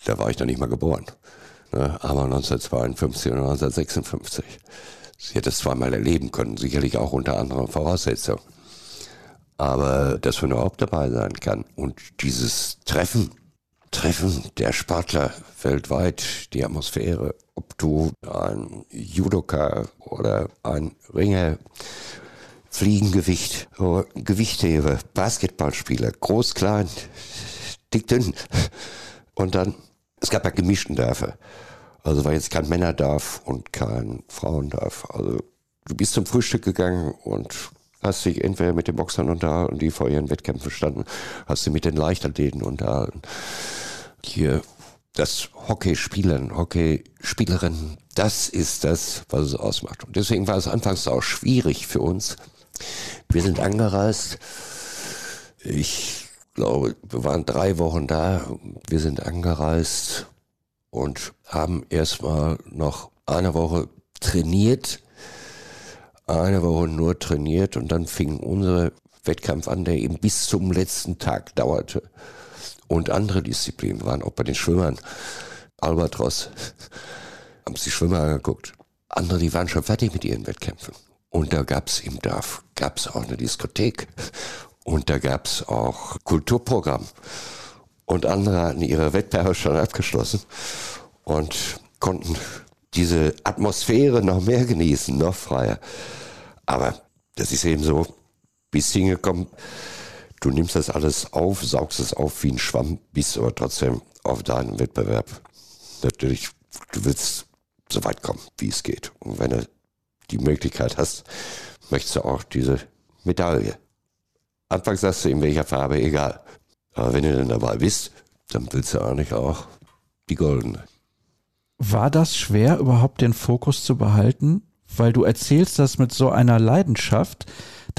Da war ich noch nicht mal geboren. Ne? Aber 1952 und 1956. Sie hätte es zweimal erleben können, sicherlich auch unter anderen Voraussetzungen. Aber dass man überhaupt dabei sein kann und dieses Treffen Treffen der Sportler weltweit, die Atmosphäre, ob du ein Judoka oder ein Ringer, Fliegengewicht, Gewichtheber, Basketballspieler, groß, klein, dick, dünn. Und dann, es gab ja gemischten Dörfer. Also weil jetzt kein Männer darf und kein Frauen darf. Also du bist zum Frühstück gegangen und hast dich entweder mit den Boxern unterhalten, die vor ihren Wettkämpfen standen, hast du mit den Leichtathleten unterhalten. Hier das Hockeyspielen, Hockeyspielerinnen, das ist das, was es ausmacht. Und deswegen war es anfangs auch schwierig für uns. Wir sind angereist. Ich glaube, wir waren drei Wochen da. Wir sind angereist und haben erstmal noch eine Woche trainiert eine Woche nur trainiert und dann fing unser Wettkampf an, der eben bis zum letzten Tag dauerte. Und andere Disziplinen waren auch bei den Schwimmern. Albatros, haben sich Schwimmer angeguckt. Andere, die waren schon fertig mit ihren Wettkämpfen. Und da gab's im Dorf, gab's auch eine Diskothek. Und da gab's auch Kulturprogramm. Und andere hatten ihre Wettbewerbe schon abgeschlossen und konnten diese Atmosphäre noch mehr genießen, noch freier. Aber das ist eben so, bist hingekommen, du nimmst das alles auf, saugst es auf wie ein Schwamm, bist aber trotzdem auf deinem Wettbewerb. Natürlich, du willst so weit kommen, wie es geht. Und wenn du die Möglichkeit hast, möchtest du auch diese Medaille. Anfangs sagst du in welcher Farbe, egal. Aber wenn du dann dabei bist, dann willst du eigentlich auch die goldene. War das schwer, überhaupt den Fokus zu behalten? weil du erzählst das mit so einer Leidenschaft,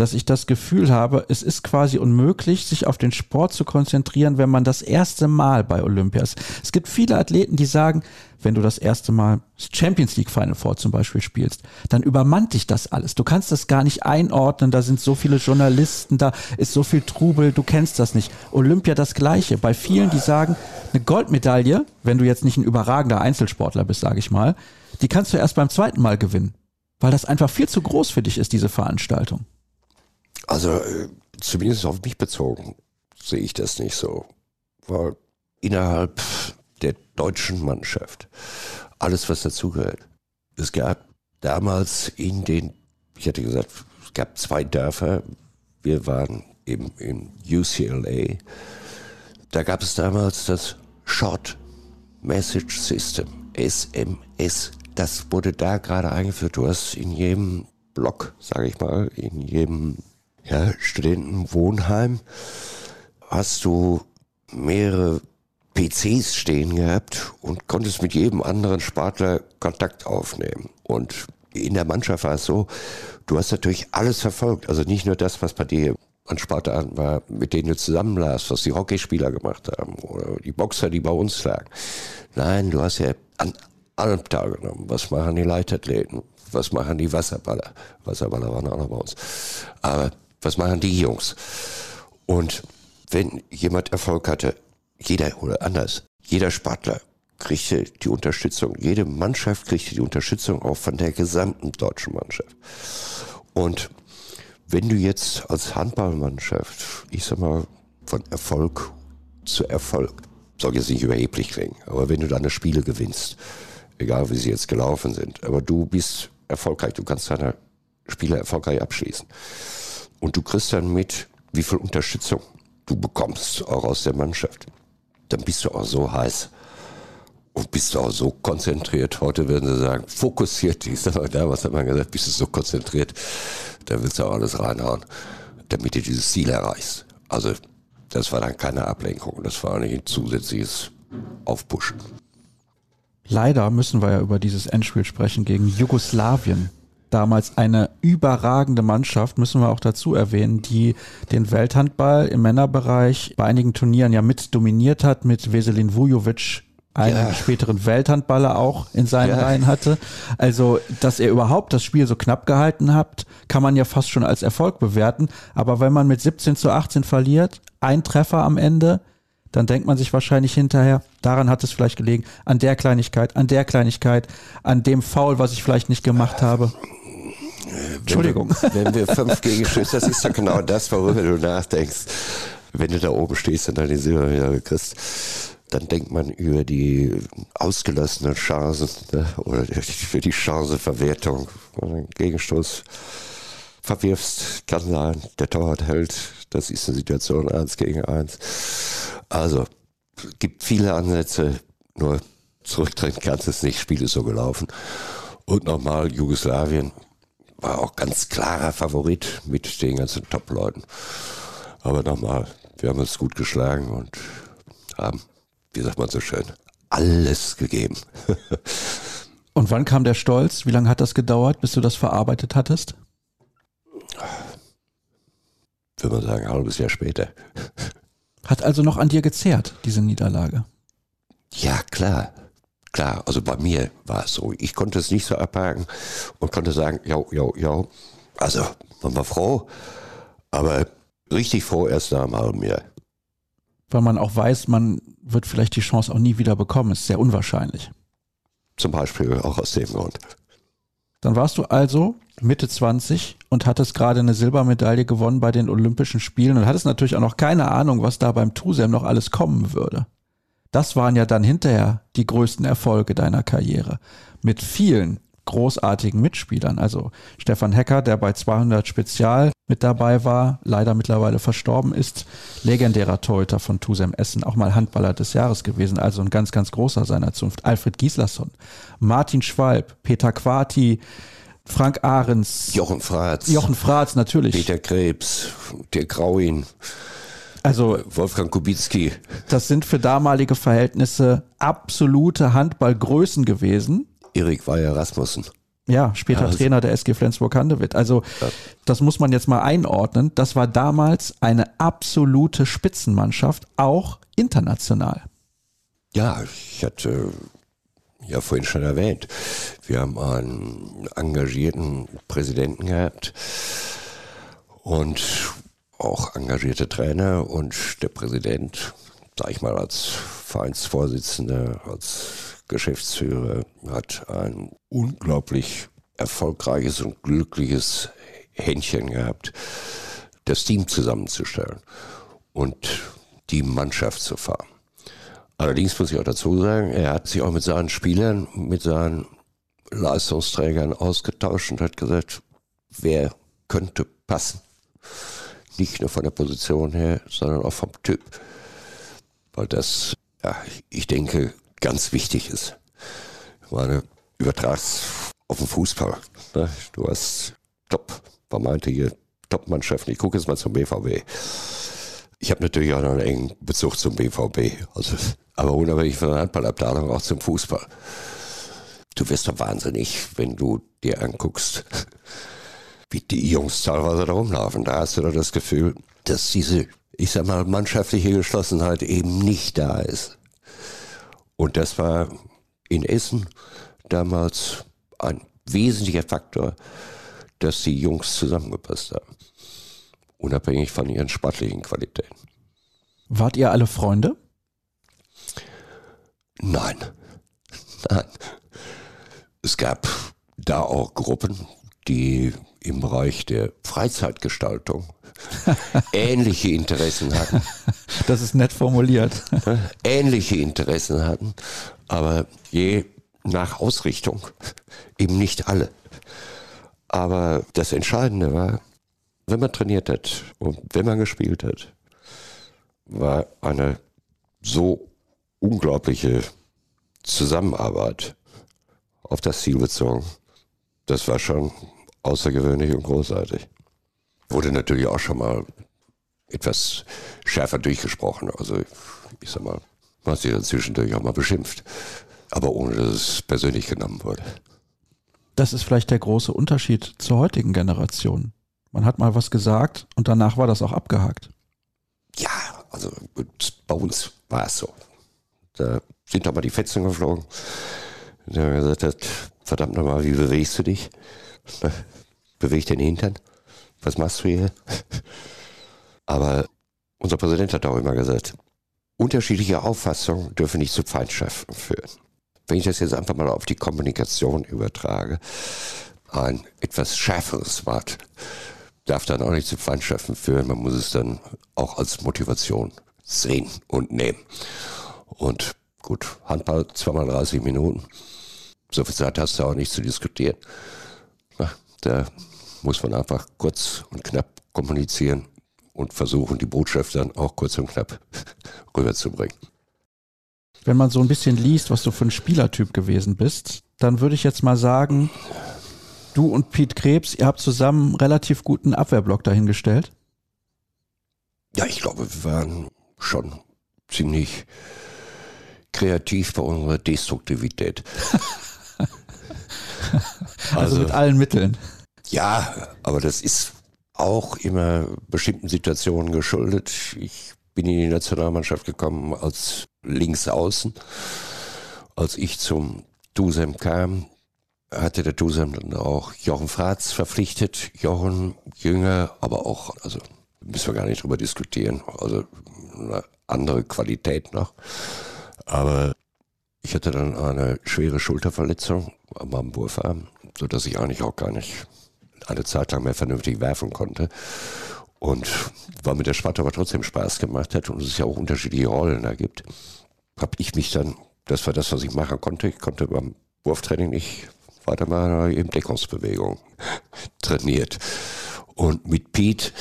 dass ich das Gefühl habe, es ist quasi unmöglich, sich auf den Sport zu konzentrieren, wenn man das erste Mal bei Olympia ist. Es gibt viele Athleten, die sagen, wenn du das erste Mal Champions League Final Four zum Beispiel spielst, dann übermannt dich das alles. Du kannst das gar nicht einordnen, da sind so viele Journalisten, da ist so viel Trubel, du kennst das nicht. Olympia das Gleiche. Bei vielen, die sagen, eine Goldmedaille, wenn du jetzt nicht ein überragender Einzelsportler bist, sage ich mal, die kannst du erst beim zweiten Mal gewinnen, weil das einfach viel zu groß für dich ist, diese Veranstaltung. Also äh, zumindest auf mich bezogen sehe ich das nicht so, weil innerhalb der deutschen Mannschaft alles, was dazugehört. Es gab damals in den, ich hatte gesagt, es gab zwei Dörfer. Wir waren eben in UCLA. Da gab es damals das Short Message System, SMS. Das wurde da gerade eingeführt. Du hast in jedem Block, sage ich mal, in jedem ja, Studentenwohnheim hast du mehrere PCs stehen gehabt und konntest mit jedem anderen Sportler Kontakt aufnehmen. Und in der Mannschaft war es so, du hast natürlich alles verfolgt. Also nicht nur das, was bei dir an Sportarten war, mit denen du zusammenlas, was die Hockeyspieler gemacht haben oder die Boxer, die bei uns lagen. Nein, du hast ja an allem teilgenommen. Was machen die Leitathleten? Was machen die Wasserballer? Wasserballer waren auch noch bei uns. Aber was machen die Jungs? Und wenn jemand Erfolg hatte, jeder oder anders, jeder Sportler kriegte die Unterstützung, jede Mannschaft kriegte die Unterstützung auch von der gesamten deutschen Mannschaft. Und wenn du jetzt als Handballmannschaft, ich sag mal, von Erfolg zu Erfolg, soll jetzt nicht überheblich klingen, aber wenn du deine Spiele gewinnst, egal wie sie jetzt gelaufen sind, aber du bist erfolgreich, du kannst deine Spiele erfolgreich abschließen. Und du kriegst dann mit, wie viel Unterstützung du bekommst, auch aus der Mannschaft dann bist du auch so heiß und bist du auch so konzentriert. Heute würden sie sagen, fokussiert. Ich sag mal, damals hat man gesagt, bist du so konzentriert, da willst du auch alles reinhauen, damit du dieses Ziel erreichst. Also, das war dann keine Ablenkung, das war ein zusätzliches Aufpushen. Leider müssen wir ja über dieses Endspiel sprechen gegen Jugoslawien damals eine überragende Mannschaft, müssen wir auch dazu erwähnen, die den Welthandball im Männerbereich bei einigen Turnieren ja mit dominiert hat, mit Veselin Vujovic einen ja. späteren Welthandballer auch in seinen ja. Reihen hatte. Also, dass er überhaupt das Spiel so knapp gehalten hat, kann man ja fast schon als Erfolg bewerten. Aber wenn man mit 17 zu 18 verliert, ein Treffer am Ende, dann denkt man sich wahrscheinlich hinterher, daran hat es vielleicht gelegen, an der Kleinigkeit, an der Kleinigkeit, an dem Foul, was ich vielleicht nicht gemacht habe. Entschuldigung. Wenn wir, wenn wir fünf Gegenschüsse, das ist ja genau das, worüber du nachdenkst. Wenn du da oben stehst und dann die Silbermedaille kriegst, dann denkt man über die ausgelassenen Chancen ne, oder für die Chanceverwertung. Wenn du einen Gegenstoß verwirfst, kann sein, der Torwart hält. Das ist eine Situation eins gegen eins. Also, gibt viele Ansätze, nur zurückdrehen kannst du es nicht. Spiel ist so gelaufen. Und nochmal Jugoslawien, war auch ganz klarer Favorit mit den ganzen Top-Leuten. Aber nochmal, wir haben uns gut geschlagen und haben, wie sagt man so schön, alles gegeben. und wann kam der Stolz? Wie lange hat das gedauert, bis du das verarbeitet hattest? Würde man sagen, ein halbes Jahr später. Hat also noch an dir gezehrt, diese Niederlage? Ja, klar. Klar, also bei mir war es so. Ich konnte es nicht so abhaken und konnte sagen, ja, ja, ja. Also, man war froh, aber richtig froh erst nach einem halben Jahr. Weil man auch weiß, man wird vielleicht die Chance auch nie wieder bekommen. Ist sehr unwahrscheinlich. Zum Beispiel auch aus dem Grund. Dann warst du also Mitte 20 und hattest gerade eine Silbermedaille gewonnen bei den Olympischen Spielen und hattest natürlich auch noch keine Ahnung, was da beim Tusem noch alles kommen würde das waren ja dann hinterher die größten Erfolge deiner Karriere. Mit vielen großartigen Mitspielern. Also Stefan Hecker, der bei 200 Spezial mit dabei war, leider mittlerweile verstorben ist, legendärer Torhüter von Tusem Essen, auch mal Handballer des Jahres gewesen, also ein ganz, ganz großer seiner Zunft. Alfred Gislason, Martin Schwalb, Peter Quati, Frank Ahrens, Jochen Fratz, Jochen Fratz natürlich, Peter Krebs, der Grauin, also Wolfgang Kubicki. Das sind für damalige Verhältnisse absolute Handballgrößen gewesen. Erik Weiher Rasmussen. Ja, später Ja, also- Trainer der SG Flensburg-Handewitt. Also Ja. das muss man jetzt mal einordnen. Das war damals eine absolute Spitzenmannschaft, auch international. Ja, ich hatte ja vorhin schon erwähnt, wir haben einen engagierten Präsidenten gehabt und auch engagierte Trainer und der Präsident, sag ich mal, als Vereinsvorsitzender, als Geschäftsführer, hat ein unglaublich erfolgreiches und glückliches Händchen gehabt, das Team zusammenzustellen und die Mannschaft zu fahren. Allerdings muss ich auch dazu sagen, er hat sich auch mit seinen Spielern, mit seinen Leistungsträgern ausgetauscht und hat gesagt, wer könnte passen. Nicht nur von der Position her, sondern auch vom Typ. Weil das, ja, ich denke, ganz wichtig ist. Ich meine, übertrag's auf den Fußball. Ne? Du hast top, man meinte hier, Top-Mannschaften. Ich gucke jetzt mal zum BVB. Ich habe natürlich auch noch einen engen Bezug zum BVB. Also, aber unabhängig von der Handballabteilung auch zum Fußball. Du wirst doch wahnsinnig, wenn du dir anguckst, wie die Jungs teilweise da rumlaufen. Da hast du doch das Gefühl, dass diese, ich sag mal, mannschaftliche Geschlossenheit eben nicht da ist. Und das war in Essen damals ein wesentlicher Faktor, dass die Jungs zusammengepasst haben. Unabhängig von ihren sportlichen Qualitäten. Wart ihr alle Freunde? Nein. Nein. Es gab da auch Gruppen, die im Bereich der Freizeitgestaltung ähnliche Interessen hatten. Das ist nett formuliert. ähnliche Interessen hatten, aber je nach Ausrichtung eben nicht alle. Aber das Entscheidende war, wenn man trainiert hat und wenn man gespielt hat, war eine so unglaubliche Zusammenarbeit auf das Ziel bezogen. Das war schon außergewöhnlich und großartig. Wurde natürlich auch schon mal etwas schärfer durchgesprochen. Also ich sag mal, man hat sich da zwischendurch auch mal beschimpft. Aber ohne dass es persönlich genommen wurde. Das ist vielleicht der große Unterschied zur heutigen Generation. Man hat mal was gesagt und danach war das auch abgehakt. Ja, also bei uns war es so. Da sind doch mal die Fetzen geflogen. Der hat gesagt hat, verdammt nochmal, wie bewegst du dich? Beweg den Hintern? Was machst du hier? Aber unser Präsident hat auch immer gesagt, unterschiedliche Auffassungen dürfen nicht zu Feindschaften führen. Wenn ich das jetzt einfach mal auf die Kommunikation übertrage, ein etwas schärferes Wort darf dann auch nicht zu Feindschaften führen. Man muss es dann auch als Motivation sehen und nehmen. Und gut, Handball zweimal 30 Minuten. So viel Zeit hast du auch nicht zu diskutieren. Da muss man einfach kurz und knapp kommunizieren und versuchen, die Botschaft dann auch kurz und knapp rüberzubringen. Wenn man so ein bisschen liest, was du für ein Spielertyp gewesen bist, dann würde ich jetzt mal sagen, du und Pete Krebs, ihr habt zusammen relativ guten Abwehrblock dahingestellt. Ja, ich glaube, wir waren schon ziemlich kreativ bei unserer Destruktivität. Also, mit allen Mitteln. Ja, aber das ist auch immer bestimmten Situationen geschuldet. Ich bin in die Nationalmannschaft gekommen als Linksaußen. Als ich zum Dusem kam, hatte der Dusem dann auch Jochen Fratz verpflichtet. Jochen, jünger, aber auch, also müssen wir gar nicht drüber diskutieren. Also eine andere Qualität noch. Aber ich hatte dann eine schwere Schulterverletzung am Wurfarm, sodass ich eigentlich auch gar nicht eine Zeit lang mehr vernünftig werfen konnte. Und weil mir der Sport aber trotzdem Spaß gemacht hat und es ja auch unterschiedliche Rollen da gibt, habe ich mich dann, das war das, was ich machen konnte. Ich konnte beim Wurftraining nicht weitermachen, aber eben Deckungsbewegung trainiert. Und mit Pete,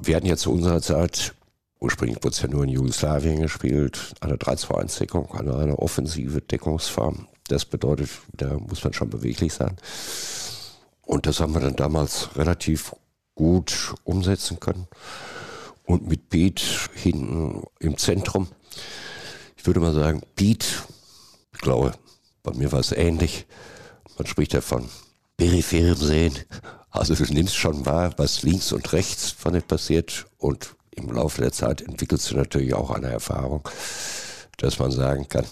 wir hatten ja zu unserer Zeit, ursprünglich wurde es ja nur in Jugoslawien gespielt, eine 3-2-1-Deckung, eine, eine offensive Deckungsform. Das bedeutet, da muss man schon beweglich sein. Und das haben wir dann damals relativ gut umsetzen können. Und mit Pete hinten im Zentrum, ich würde mal sagen, Pete, ich glaube, bei mir war es ähnlich, Man spricht ja von peripherem Sehen. Also du nimmst schon wahr, was links und rechts von dir passiert und im Laufe der Zeit entwickelst du natürlich auch eine Erfahrung, dass man sagen kann,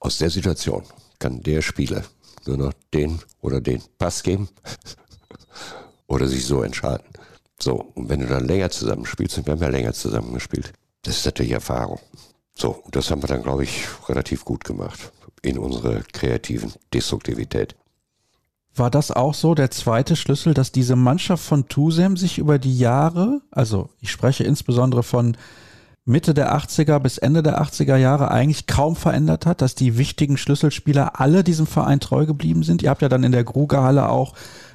aus der Situation kann der Spieler nur noch den oder den Pass geben oder sich so entscheiden. So, und wenn du dann länger zusammenspielst, und wir haben ja länger zusammengespielt, das ist natürlich Erfahrung. So, das haben wir dann, glaube ich, relativ gut gemacht in unserer kreativen Destruktivität. War das auch so der zweite Schlüssel, dass diese Mannschaft von Tusem sich über die Jahre, also ich spreche insbesondere von Mitte der 80er bis Ende der 80er Jahre eigentlich kaum verändert hat, dass die wichtigen Schlüsselspieler alle diesem Verein treu geblieben sind. Ihr habt ja dann in der Grugerhalle auch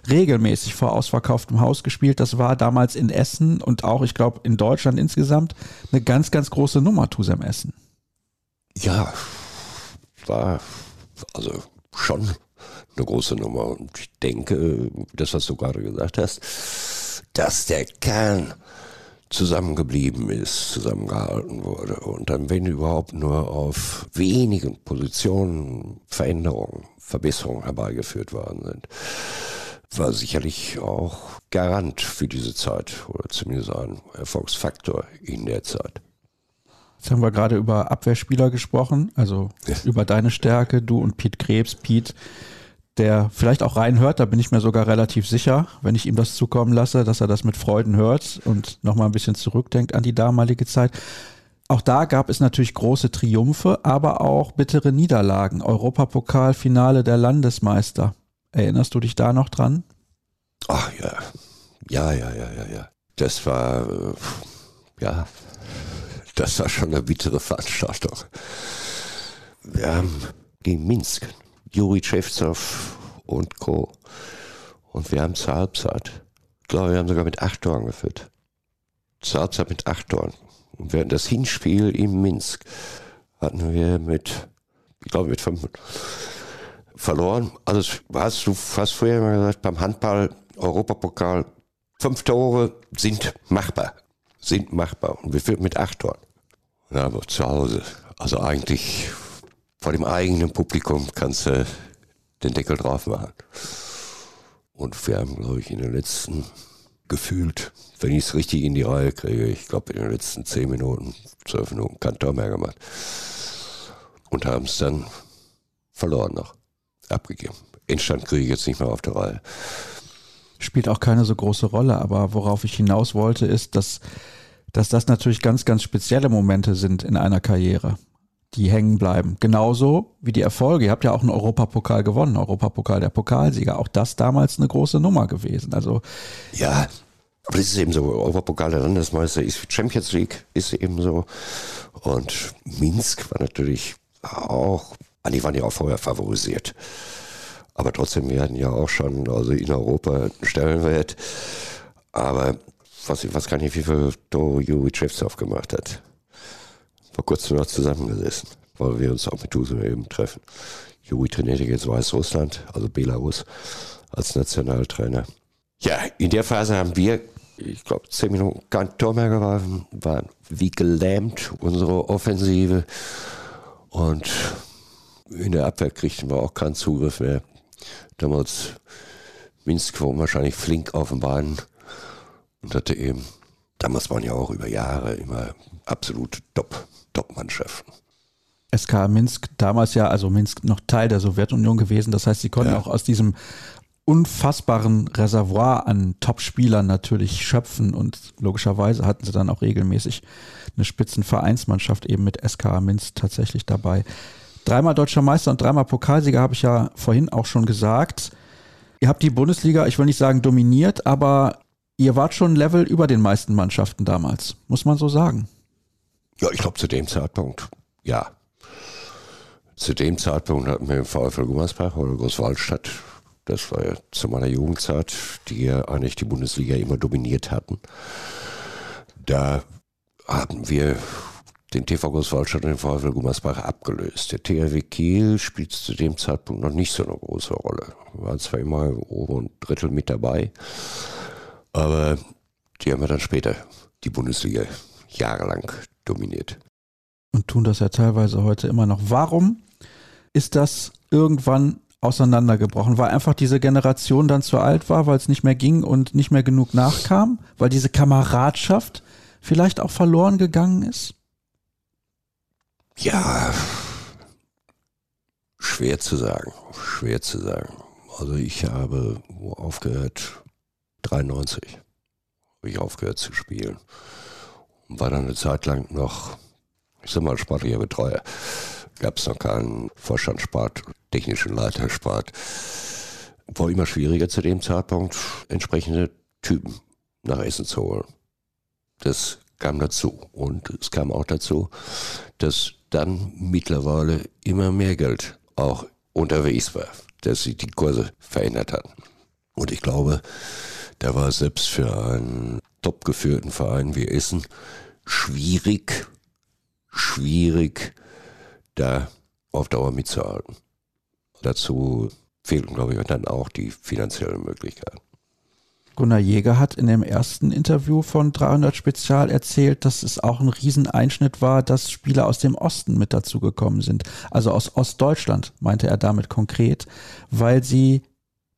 regelmäßig vor ausverkauftem Haus gespielt. Das war damals in Essen und auch, ich glaube, in Deutschland insgesamt eine ganz, ganz große Nummer, Tusem Essen. Ja, war also schon eine große Nummer. Und ich denke, das, was du gerade gesagt hast, dass der Kern zusammengeblieben ist, zusammengehalten wurde und dann, wenn überhaupt, nur auf wenigen Positionen Veränderungen, Verbesserungen herbeigeführt worden sind, war sicherlich auch Garant für diese Zeit oder zumindest ein Erfolgsfaktor in der Zeit. Jetzt haben wir gerade über Abwehrspieler gesprochen, also ja. über deine Stärke, du und Pete Krebs. Pete der vielleicht auch reinhört, da bin ich mir sogar relativ sicher, wenn ich ihm das zukommen lasse, dass er das mit Freuden hört und nochmal ein bisschen zurückdenkt an die damalige Zeit. Auch da gab es natürlich große Triumphe, aber auch bittere Niederlagen. Europapokalfinale der Landesmeister. Erinnerst du dich da noch dran? Ach ja, ja, ja, ja, ja, ja. Das war, äh, ja, das war schon eine bittere Veranstaltung. Wir haben gegen Minsk Juri Schewzow und Co. Und wir haben zur Halbzeit, ich glaube, wir haben sogar mit acht Toren geführt. Zur Halbzeit mit acht Toren. Und während das Hinspiel in Minsk hatten wir mit, ich glaube, mit fünf verloren. Also hast du fast vorher immer gesagt, beim Handball, Europapokal, fünf Tore sind machbar. Sind machbar. Und wir führten mit acht Toren. Ja, aber zu Hause. Also eigentlich vor dem eigenen Publikum kannst du den Deckel drauf machen. Und wir haben, glaube ich, in den letzten gefühlt, wenn ich es richtig in die Reihe kriege, ich glaube in den letzten zehn Minuten, zwölf Minuten kein Tor mehr gemacht. Und haben es dann verloren noch. Abgegeben. Endstand kriege ich jetzt nicht mehr auf der Reihe. Spielt auch keine so große Rolle, aber worauf ich hinaus wollte, ist, dass, dass das natürlich ganz, ganz spezielle Momente sind in einer Karriere die hängen bleiben. Genauso wie die Erfolge. Ihr habt ja auch einen Europapokal gewonnen, Europapokal der Pokalsieger. Auch das damals eine große Nummer gewesen. Also ja, aber das ist eben so. Europapokal der Landesmeister ist Champions League ist eben so. Und Minsk war natürlich auch, die waren ja auch vorher favorisiert. Aber trotzdem, wir hatten ja auch schon, also in Europa einen Stellenwert. Aber was, ich weiß gar nicht, wie viel Do Juri Chevtsov gemacht hat vor kurzem noch zusammengesessen, weil wir uns auch mit Dusum eben treffen. Juri trainiert jetzt Weißrussland, also Belarus, als Nationaltrainer. Ja, in der Phase haben wir, ich glaube, zehn Minuten kein Tor mehr geworfen, waren wie gelähmt, unsere Offensive. Und in der Abwehr kriegten wir auch keinen Zugriff mehr. Damals Minsk war wahrscheinlich flink auf den Beinen und hatte eben, damals waren ja auch über Jahre immer absolut top. Top-Mannschaften. SK Minsk, damals ja, also Minsk noch Teil der Sowjetunion gewesen. Das heißt, sie konnten ja. auch aus diesem unfassbaren Reservoir an Top-Spielern natürlich schöpfen und logischerweise hatten sie dann auch regelmäßig eine Spitzenvereinsmannschaft eben mit SK Minsk tatsächlich dabei. Dreimal deutscher Meister und dreimal Pokalsieger habe ich ja vorhin auch schon gesagt. Ihr habt die Bundesliga, ich will nicht sagen dominiert, aber ihr wart schon Level über den meisten Mannschaften damals, muss man so sagen. Ja, ich glaube zu dem Zeitpunkt, ja. Zu dem Zeitpunkt hatten wir im VfL Gummersbach oder Großwaldstadt, das war ja zu meiner Jugendzeit, die ja eigentlich die Bundesliga immer dominiert hatten. Da haben wir den TV Großwaldstadt und den VfL Gummersbach abgelöst. Der THW Kiel spielt zu dem Zeitpunkt noch nicht so eine große Rolle. Wir waren zwar immer im oberen Drittel mit dabei, aber die haben wir dann später, die Bundesliga, jahrelang dominiert. Und tun das ja teilweise heute immer noch. Warum ist das irgendwann auseinandergebrochen? Weil einfach diese Generation dann zu alt war, weil es nicht mehr ging und nicht mehr genug nachkam? Weil diese Kameradschaft vielleicht auch verloren gegangen ist? Ja, schwer zu sagen, schwer zu sagen. Also ich habe aufgehört, 93 habe ich aufgehört zu spielen und war dann eine Zeit lang noch, ich sag mal, sportlicher Betreuer. Gab es noch keinen Vorstandssport, technischen Leitersport. War immer schwieriger zu dem Zeitpunkt, entsprechende Typen nach Essen zu holen. Das kam dazu. Und es kam auch dazu, dass dann mittlerweile immer mehr Geld auch unterwegs war, dass sich die Kurse verändert hatten. Und ich glaube, da war selbst für einen top geführten Verein wie Essen schwierig, schwierig, da auf Dauer mitzuhalten. Dazu fehlten, glaube ich, dann auch die finanziellen Möglichkeiten. Gunnar Jäger hat in dem ersten Interview von 300 Spezial erzählt, dass es auch ein Rieseneinschnitt war, dass Spieler aus dem Osten mit dazugekommen sind. Also aus Ostdeutschland, meinte er damit konkret, weil sie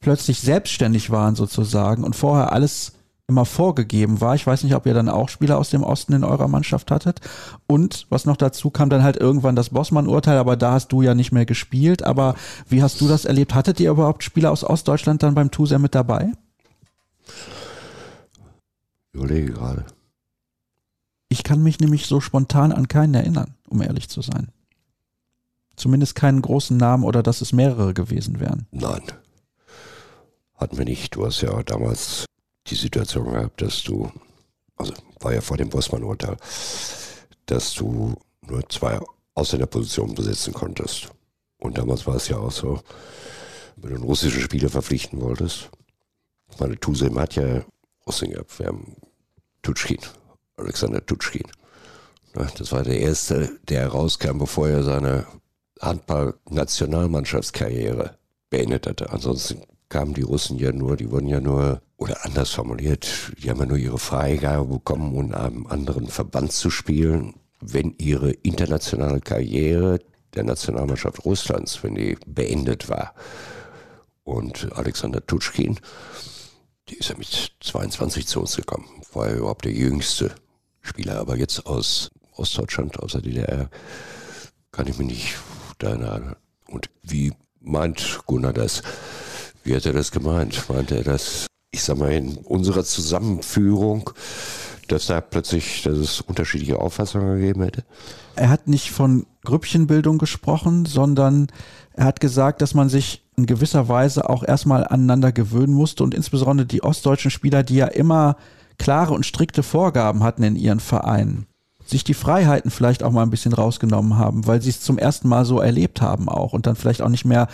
plötzlich selbstständig waren sozusagen und vorher alles immer vorgegeben war. Ich weiß nicht, ob ihr dann auch Spieler aus dem Osten in eurer Mannschaft hattet. Und was noch dazu kam, dann halt irgendwann das Bossmann-Urteil, aber da hast du ja nicht mehr gespielt. Aber wie hast du das erlebt? Hattet ihr überhaupt Spieler aus Ostdeutschland dann beim Tuser mit dabei? Überlege gerade. Ich kann mich nämlich so spontan an keinen erinnern, um ehrlich zu sein. Zumindest keinen großen Namen oder dass es mehrere gewesen wären. Nein. Hatten wir nicht. Du hast ja damals die Situation gehabt, dass du, also war ja vor dem Bossmann-Urteil, dass du nur zwei Ausländerpositionen besetzen konntest. Und damals war es ja auch so, wenn du einen russischen Spieler verpflichten wolltest. Meine Tusem hat ja Russen gehabt. Wir haben Tutschkin, Alexander Tutschkin. Das war der erste, der rauskam, bevor er seine Handball-Nationalmannschaftskarriere beendet hatte. Ansonsten kamen die Russen ja nur, die wurden ja nur, oder anders formuliert, die haben ja nur ihre Freigabe bekommen, um einem anderen Verband zu spielen, wenn ihre internationale Karriere der Nationalmannschaft Russlands, wenn die beendet war. Und Alexander Tutschkin, die ist ja mit 22 zu uns gekommen, war ja überhaupt der jüngste Spieler, aber jetzt aus Ostdeutschland, aus der DDR, kann ich mich nicht da erinnern. Und wie meint Gunnar das? Wie hat er das gemeint? Meint er das, ich sag mal, in unserer Zusammenführung, dass da plötzlich, dass es unterschiedliche Auffassungen gegeben hätte? Er hat nicht von Grüppchenbildung gesprochen, sondern er hat gesagt, dass man sich in gewisser Weise auch erstmal aneinander gewöhnen musste und insbesondere die ostdeutschen Spieler, die ja immer klare und strikte Vorgaben hatten in ihren Vereinen, sich die Freiheiten vielleicht auch mal ein bisschen rausgenommen haben, weil sie es zum ersten Mal so erlebt haben auch und dann vielleicht auch nicht mehr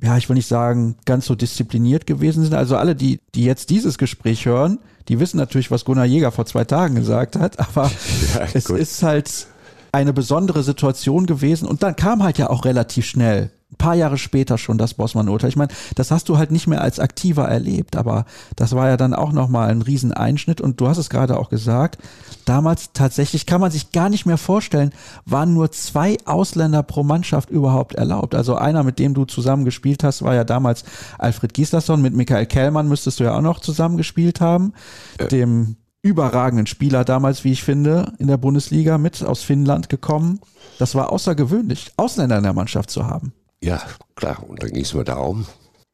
ja, ich will nicht sagen, ganz so diszipliniert gewesen sind. Also alle, die, die jetzt dieses Gespräch hören, die wissen natürlich, was Gunnar Jäger vor zwei Tagen gesagt hat, aber ja, es ist halt eine besondere Situation gewesen und dann kam halt ja auch relativ schnell paar Jahre später schon das Bossmann-Urteil. Ich meine, das hast du halt nicht mehr als Aktiver erlebt, aber das war ja dann auch nochmal ein Rieseneinschnitt und du hast es gerade auch gesagt, damals tatsächlich kann man sich gar nicht mehr vorstellen, waren nur zwei Ausländer pro Mannschaft überhaupt erlaubt. Also einer, mit dem du zusammen gespielt hast, war ja damals Alfred Gislason, mit Michael Kellmann müsstest du ja auch noch zusammen gespielt haben, ja. dem überragenden Spieler damals, wie ich finde, in der Bundesliga mit aus Finnland gekommen. Das war außergewöhnlich, Ausländer in der Mannschaft zu haben. Ja, klar. Und dann ging es mir darum,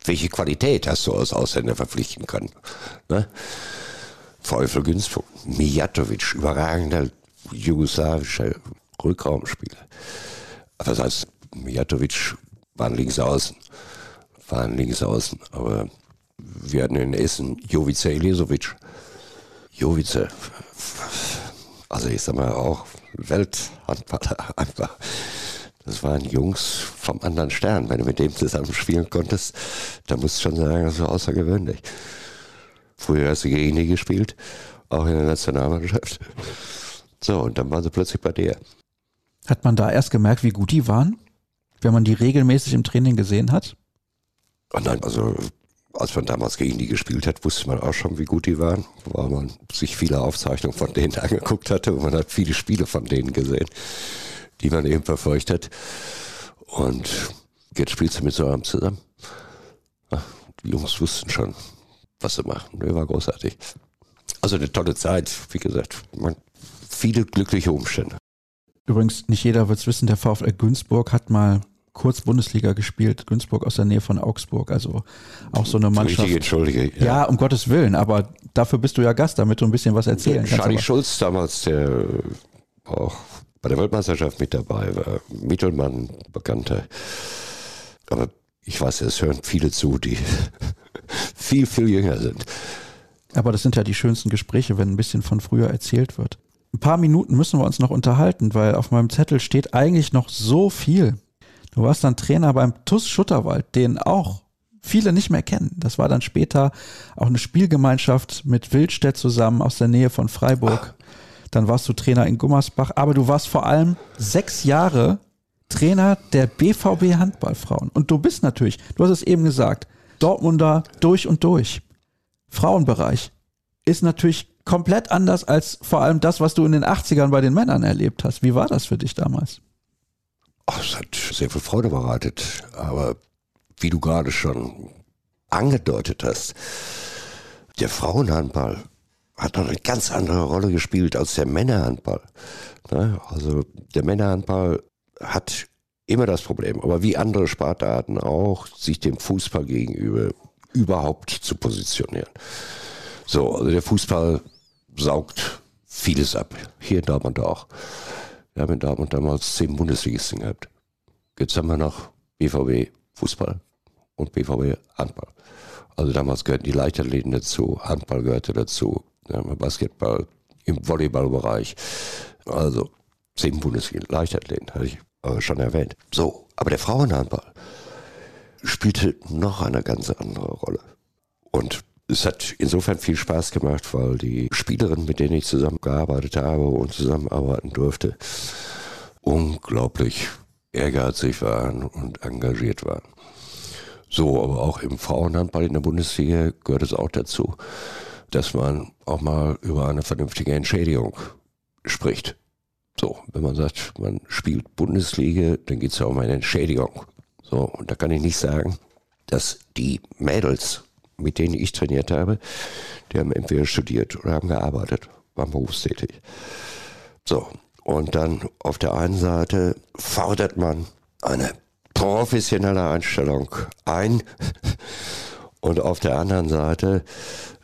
welche Qualität hast du als Ausländer verpflichten können. Ne? Teufel Günstvoll, Mijatovic, überragender jugoslawischer Rückraumspieler. Aber das heißt, Mijatovic war ein Linksaußen, war ein Linksaußen, aber wir hatten in Essen Jovica Elisovic. Jovica, also ich sag mal auch Welthandballer einfach. Das waren Jungs vom anderen Stern. Wenn du mit dem zusammen spielen konntest, dann musst du schon sagen, das war außergewöhnlich. Früher hast du gegen die gespielt, auch in der Nationalmannschaft. So, und dann waren sie plötzlich bei dir. Hat man da erst gemerkt, wie gut die waren? Wenn man die regelmäßig im Training gesehen hat? Oh nein, also als man damals gegen die gespielt hat, wusste man auch schon, wie gut die waren, weil man sich viele Aufzeichnungen von denen angeguckt hatte und man hat viele Spiele von denen gesehen die man eben verfolgt hat. Und jetzt spielst du mit so einem zusammen. Ach, die Jungs wussten schon, was sie machen. Der war großartig. Also eine tolle Zeit, wie gesagt. Man, viele glückliche Umstände. Übrigens, nicht jeder wird es wissen, der VfL Günzburg hat mal kurz Bundesliga gespielt, Günzburg aus der Nähe von Augsburg, also auch so eine Mannschaft. Richtig, entschuldige. Ja. ja, um Gottes Willen, aber dafür bist du ja Gast, damit du ein bisschen was erzählen kannst. Charlie Schulz damals, der auch bei der Weltmeisterschaft mit dabei war, Mittelmann, Bekannter. Aber ich weiß, es hören viele zu, die viel, viel jünger sind. Aber das sind ja die schönsten Gespräche, wenn ein bisschen von früher erzählt wird. Ein paar Minuten müssen wir uns noch unterhalten, weil auf meinem Zettel steht eigentlich noch so viel. Du warst dann Trainer beim TUS Schutterwald, den auch viele nicht mehr kennen. Das war dann später auch eine Spielgemeinschaft mit Wildstedt zusammen aus der Nähe von Freiburg. Dann warst du Trainer in Gummersbach, aber du warst vor allem sechs Jahre Trainer der BVB Handballfrauen. Und du bist natürlich, du hast es eben gesagt, Dortmunder durch und durch. Frauenbereich ist natürlich komplett anders als vor allem das, was du in den 80ern bei den Männern erlebt hast. Wie war das für dich damals? Ach, es hat sehr viel Freude bereitet. Aber wie du gerade schon angedeutet hast, der Frauenhandball hat noch eine ganz andere Rolle gespielt als der Männerhandball. Ne? Also der Männerhandball hat immer das Problem, aber wie andere Sportarten auch, sich dem Fußball gegenüber überhaupt zu positionieren. So, also der Fußball saugt vieles ab. Hier in Dortmund auch. Wir haben in Dortmund damals zehn Bundesligisten gehabt. Jetzt haben wir noch BVB Fußball und BVB Handball. Also damals gehörten die Leichtathleten dazu, Handball gehörte dazu, Basketball im Volleyballbereich. Also zehn Bundesligen Leichtathleten, hatte ich aber schon erwähnt. So, aber der Frauenhandball spielte noch eine ganz andere Rolle. Und es hat insofern viel Spaß gemacht, weil die Spielerinnen, mit denen ich zusammengearbeitet habe und zusammenarbeiten durfte, unglaublich ehrgeizig waren und engagiert waren. So, aber auch im Frauenhandball in der Bundesliga gehört es auch dazu, dass man auch mal über eine vernünftige Entschädigung spricht. So, wenn man sagt, man spielt Bundesliga, dann geht es ja um eine Entschädigung. So, und da kann ich nicht sagen, dass die Mädels mit denen ich trainiert habe, die haben entweder studiert oder haben gearbeitet, waren berufstätig. So, und dann auf der einen Seite fordert man eine professionelle Einstellung ein und auf der anderen Seite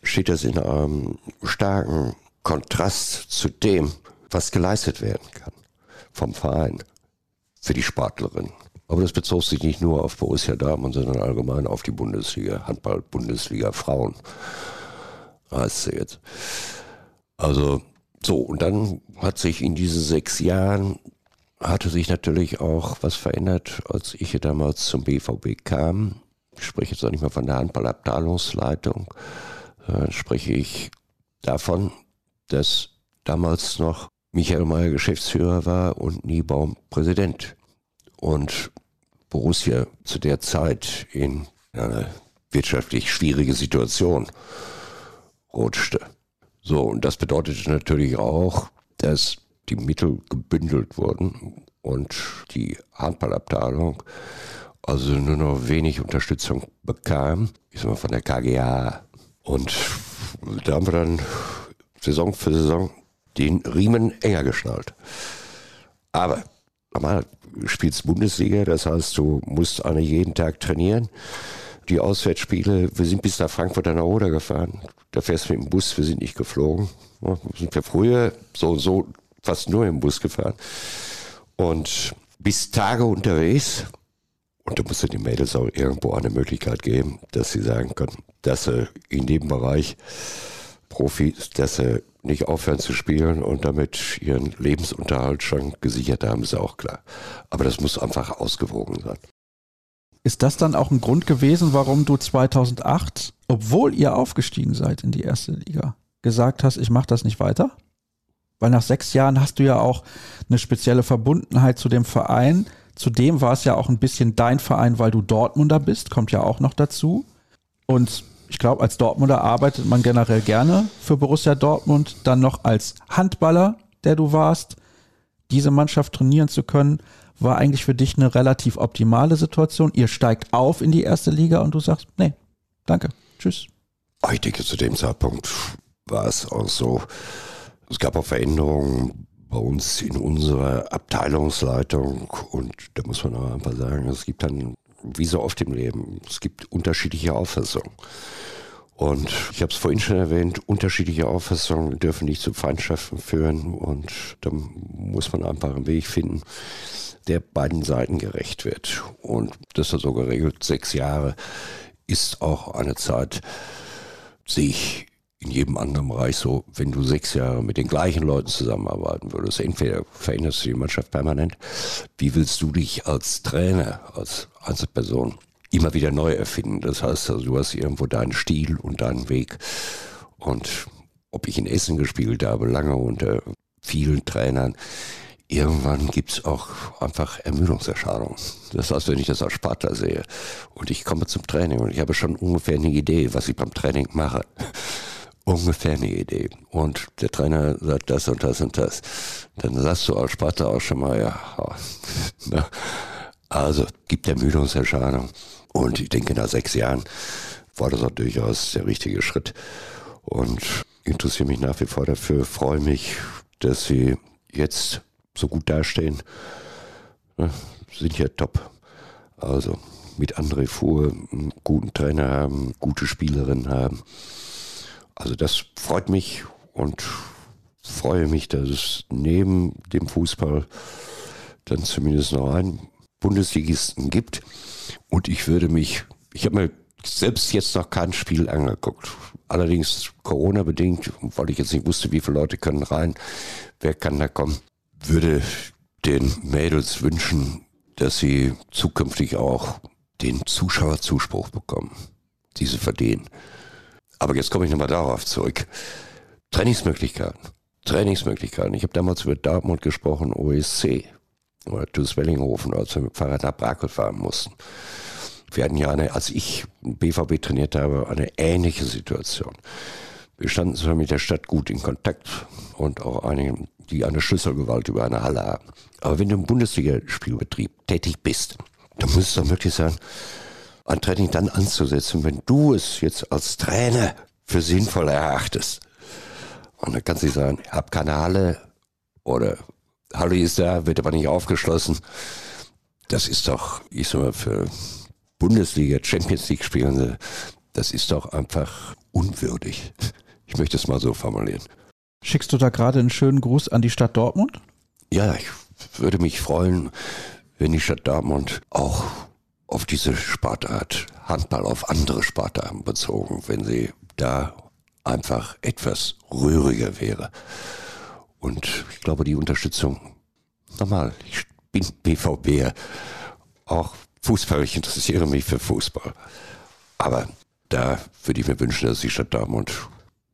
steht das in einem starken Kontrast zu dem, was geleistet werden kann vom Verein für die Sportlerin. Aber das bezog sich nicht nur auf Borussia Dortmund, sondern allgemein auf die Bundesliga, Handball-Bundesliga Frauen heißt sie jetzt. Also so, und dann hat sich in diesen sechs Jahren, hatte sich natürlich auch was verändert, als ich damals zum BVB kam. Ich spreche jetzt auch nicht mehr von der Handballabteilungsleitung, sondern spreche ich davon, dass damals noch Michael Mayer Geschäftsführer war und Niebaum Präsident. Und Borussia zu der Zeit in eine wirtschaftlich schwierige Situation rutschte. So, und das bedeutete natürlich auch, dass die Mittel gebündelt wurden und die Handballabteilung also nur noch wenig Unterstützung bekam, ich sag mal von der KGA. Und da haben wir dann Saison für Saison den Riemen enger geschnallt. Aber normal, du spielst Bundesliga, das heißt, du musst eigentlich jeden Tag trainieren. Die Auswärtsspiele, wir sind bis nach Frankfurt an der Oder gefahren. Da fährst du mit dem Bus, wir sind nicht geflogen. Ja, sind wir früher so so fast nur im Bus gefahren. Und bis Tage unterwegs. Und da musst du den Mädels auch irgendwo eine Möglichkeit geben, dass sie sagen können, dass sie in dem Bereich Profis, dass sie nicht aufhören zu spielen und damit ihren Lebensunterhalt schon gesichert haben, ist auch klar. Aber das muss einfach ausgewogen sein. Ist das dann auch ein Grund gewesen, warum du 2008, obwohl ihr aufgestiegen seid in die erste Liga, gesagt hast, ich mache das nicht weiter? Weil nach sechs Jahren hast du ja auch eine spezielle Verbundenheit zu dem Verein. Zudem war es ja auch ein bisschen dein Verein, weil du Dortmunder bist, kommt ja auch noch dazu. Und ich glaube, als Dortmunder arbeitet man generell gerne für Borussia Dortmund. Dann noch als Handballer, der du warst, diese Mannschaft trainieren zu können, war eigentlich für dich eine relativ optimale Situation. Ihr steigt auf in die erste Liga und du sagst, nee, danke, tschüss. Ich denke, zu dem Zeitpunkt war es auch so. Es gab auch Veränderungen bei uns in unserer Abteilungsleitung und da muss man auch einfach sagen, es gibt dann, wie so oft im Leben, es gibt unterschiedliche Auffassungen. Und ich habe es vorhin schon erwähnt, unterschiedliche Auffassungen dürfen nicht zu Feindschaften führen und da muss man einfach einen Weg finden, der beiden Seiten gerecht wird. Und das ist so geregelt, sechs Jahre ist auch eine Zeit, sehe ich in jedem anderen Bereich so, wenn du sechs Jahre mit den gleichen Leuten zusammenarbeiten würdest, entweder veränderst du die Mannschaft permanent, wie willst du dich als Trainer, als Einzelperson immer wieder neu erfinden? Das heißt, also, du hast irgendwo deinen Stil und deinen Weg. Und ob ich in Essen gespielt habe, lange unter vielen Trainern, irgendwann gibt's auch einfach Ermüdungserscheinungen. Das heißt, wenn ich das als Sparta sehe und ich komme zum Training und ich habe schon ungefähr eine Idee, was ich beim Training mache, ungefähr eine Idee. Und der Trainer sagt das und das und das. Dann sagst du als Sparta auch schon mal, ja, na, also gibt Ermüdungserscheinung. Und ich denke, nach sechs Jahren war das auch durchaus der richtige Schritt. Und interessiere mich nach wie vor dafür, freue mich, dass sie jetzt so gut dastehen. Ja, sind ja top. Also mit André Fuhr einen guten Trainer haben, gute Spielerin haben. Also das freut mich und freue mich, dass es neben dem Fußball dann zumindest noch einen Bundesligisten gibt. Und ich würde mich, ich habe mir selbst jetzt noch kein Spiel angeguckt. Allerdings Corona-bedingt, weil ich jetzt nicht wusste, wie viele Leute können rein, wer kann da kommen, würde den Mädels wünschen, dass sie zukünftig auch den Zuschauerzuspruch bekommen, diese verdienen. Aber jetzt komme ich nochmal darauf zurück. Trainingsmöglichkeiten. Trainingsmöglichkeiten. Ich habe damals über Dortmund gesprochen, OSC oder TuS Wellinghofen, als wir mit dem Fahrrad nach Brakel fahren mussten. Wir hatten ja eine, als ich BVB trainiert habe, eine ähnliche Situation. Wir standen zwar mit der Stadt gut in Kontakt und auch einigen, die eine Schlüsselgewalt über eine Halle haben. Aber wenn du im Bundesligaspielbetrieb tätig bist, dann muss es doch möglich sein, ein Training dann anzusetzen, wenn du es jetzt als Trainer für sinnvoll erachtest. Und dann kannst du sagen, ich habe keine Halle oder Halle ist da, wird aber nicht aufgeschlossen. Das ist doch, ich sag mal, für Bundesliga, Champions League Spielende, das ist doch einfach unwürdig. Ich möchte es mal so formulieren. Schickst du da gerade einen schönen Gruß an die Stadt Dortmund? Ja, ich würde mich freuen, wenn die Stadt Dortmund auch auf diese Sportart Handball auf andere Sportarten bezogen, wenn sie da einfach etwas rühriger wäre. Und ich glaube, die Unterstützung, normal, ich bin BVB, auch Fußball, ich interessiere mich für Fußball. Aber da würde ich mir wünschen, dass die Stadt Dortmund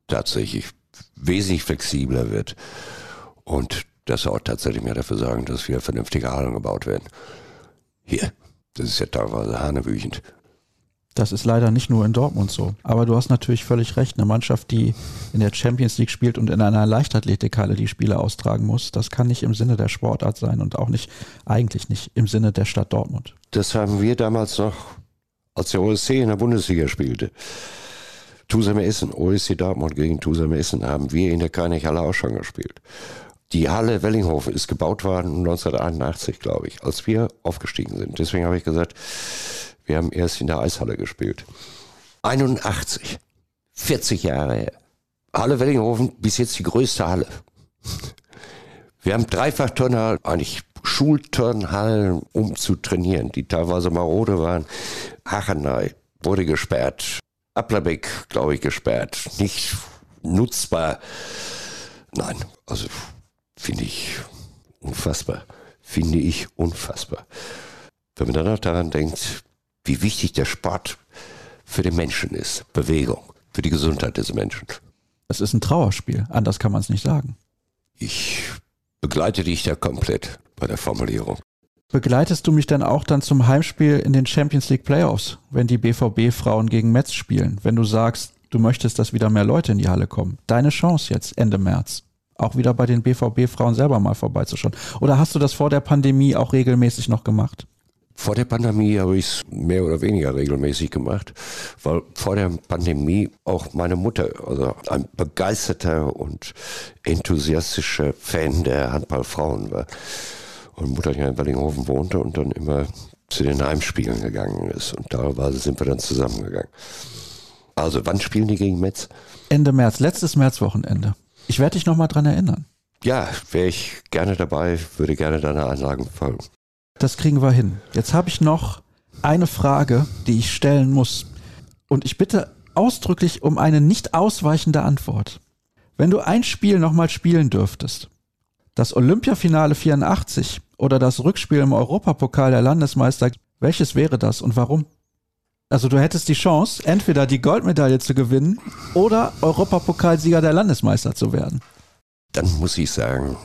tatsächlich wesentlich flexibler wird und dass sie auch tatsächlich mehr dafür sorgen, dass wir vernünftige Hallen gebaut werden. Hier, das ist ja teilweise hanebüchend. Das ist leider nicht nur in Dortmund so. Aber du hast natürlich völlig recht. Eine Mannschaft, die in der Champions League spielt und in einer Leichtathletikhalle die Spiele austragen muss, das kann nicht im Sinne der Sportart sein und auch nicht, eigentlich nicht im Sinne der Stadt Dortmund. Das haben wir damals noch, als der OSC in der Bundesliga spielte. Tusam Essen, OSC Dortmund gegen Tusam Essen, haben wir in der Könighalle auch schon gespielt. Die Halle Wellinghofen ist gebaut worden 1981, glaube ich, als wir aufgestiegen sind. Deswegen habe ich gesagt, wir haben erst in der Eishalle gespielt. 81, 40 Jahre her. Halle Wellinghofen bis jetzt die größte Halle. Wir haben Dreifachturner, eigentlich Schulturnhallen, um zu trainieren, die teilweise marode waren. Hachenay wurde gesperrt. Applerbeck, glaube ich, gesperrt. Nicht nutzbar. Nein, also finde ich unfassbar. Finde ich unfassbar. Wenn man dann auch daran denkt, wie wichtig der Sport für den Menschen ist. Bewegung, für die Gesundheit des Menschen. Es ist ein Trauerspiel, anders kann man es nicht sagen. Ich begleite dich da komplett bei der Formulierung. Begleitest du mich denn auch dann zum Heimspiel in den Champions League Playoffs, wenn die BVB-Frauen gegen Metz spielen? Wenn du sagst, du möchtest, dass wieder mehr Leute in die Halle kommen? Deine Chance jetzt Ende März. Auch wieder bei den BVB-Frauen selber mal vorbeizuschauen? Oder hast du das vor der Pandemie auch regelmäßig noch gemacht? Vor der Pandemie habe ich es mehr oder weniger regelmäßig gemacht, weil vor der Pandemie auch meine Mutter, also ein begeisterter und enthusiastischer Fan der Handballfrauen war. Und Mutter hier in Wellinghofen wohnte und dann immer zu den Heimspielen gegangen ist. Und da sind wir dann zusammengegangen. Also, wann spielen die gegen Metz? Ende März, letztes Märzwochenende. Ich werde dich nochmal dran erinnern. Ja, wäre ich gerne dabei, würde gerne deine Anlagen folgen. Das kriegen wir hin. Jetzt habe ich noch eine Frage, die ich stellen muss. Und ich bitte ausdrücklich um eine nicht ausweichende Antwort. Wenn du ein Spiel nochmal spielen dürftest, das Olympiafinale 84 oder das Rückspiel im Europapokal der Landesmeister, welches wäre das und warum? Also du hättest die Chance, entweder die Goldmedaille zu gewinnen oder Europapokalsieger der Landesmeister zu werden. Dann muss ich sagen,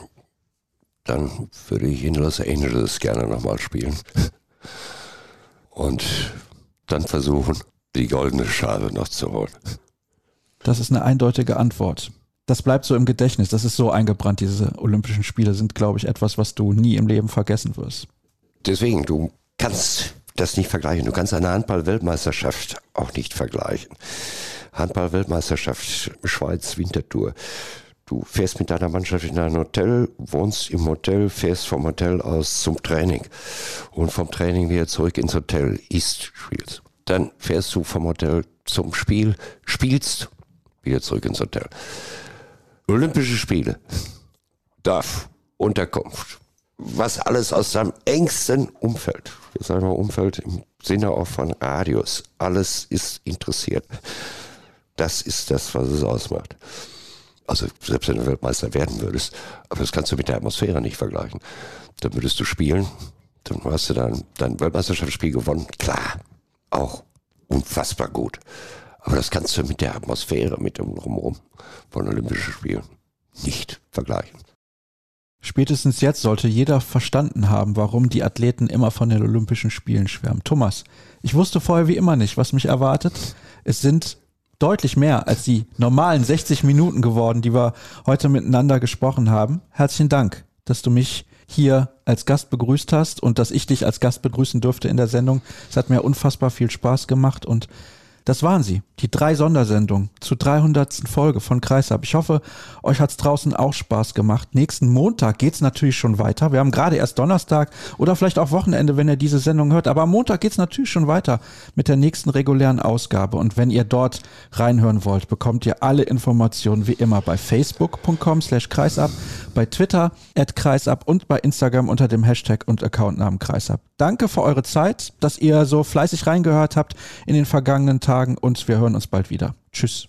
dann würde ich in Los Angeles gerne nochmal spielen. Und dann versuchen, die goldene Schale noch zu holen. Das ist eine eindeutige Antwort. Das bleibt so im Gedächtnis. Das ist so eingebrannt. Diese Olympischen Spiele sind, glaube ich, etwas, was du nie im Leben vergessen wirst. Deswegen, du kannst das nicht vergleichen. Du kannst eine Handball-Weltmeisterschaft auch nicht vergleichen. Handball-Weltmeisterschaft, Schweiz, Wintertour. Du fährst mit deiner Mannschaft in ein Hotel, wohnst im Hotel, fährst vom Hotel aus zum Training und vom Training wieder zurück ins Hotel, isst, spielst. Dann fährst du vom Hotel zum Spiel, spielst, wieder zurück ins Hotel. Olympische Spiele, Darf, Unterkunft, was alles aus deinem engsten Umfeld, ich sage mal Umfeld im Sinne auch von Radius, alles ist interessiert. Das ist das, was es ausmacht. Also selbst wenn du Weltmeister werden würdest, aber das kannst du mit der Atmosphäre nicht vergleichen. Dann würdest du spielen, dann hast du dein, dein Weltmeisterschaftsspiel gewonnen. Klar, auch unfassbar gut. Aber das kannst du mit der Atmosphäre, mit dem Drumherum von Olympischen Spielen nicht vergleichen. Spätestens jetzt sollte jeder verstanden haben, warum die Athleten immer von den Olympischen Spielen schwärmen. Thomas, ich wusste vorher wie immer nicht, was mich erwartet. Es sind deutlich mehr als die normalen 60 Minuten geworden, die wir heute miteinander gesprochen haben. Herzlichen Dank, dass du mich hier als Gast begrüßt hast und dass ich dich als Gast begrüßen durfte in der Sendung. Es hat mir unfassbar viel Spaß gemacht und das waren sie, die drei Sondersendungen zur 300. Folge von Kreisab. Ich hoffe, euch hat's draußen auch Spaß gemacht. Nächsten Montag geht's natürlich schon weiter. Wir haben gerade erst Donnerstag oder vielleicht auch Wochenende, wenn ihr diese Sendung hört. Aber am Montag geht's natürlich schon weiter mit der nächsten regulären Ausgabe. Und wenn ihr dort reinhören wollt, bekommt ihr alle Informationen wie immer bei facebook.com slash kreisab, bei Twitter at kreisab und bei Instagram unter dem Hashtag und Accountnamen kreisab. Danke für eure Zeit, dass ihr so fleißig reingehört habt in den vergangenen Tagen und wir hören uns bald wieder. Tschüss.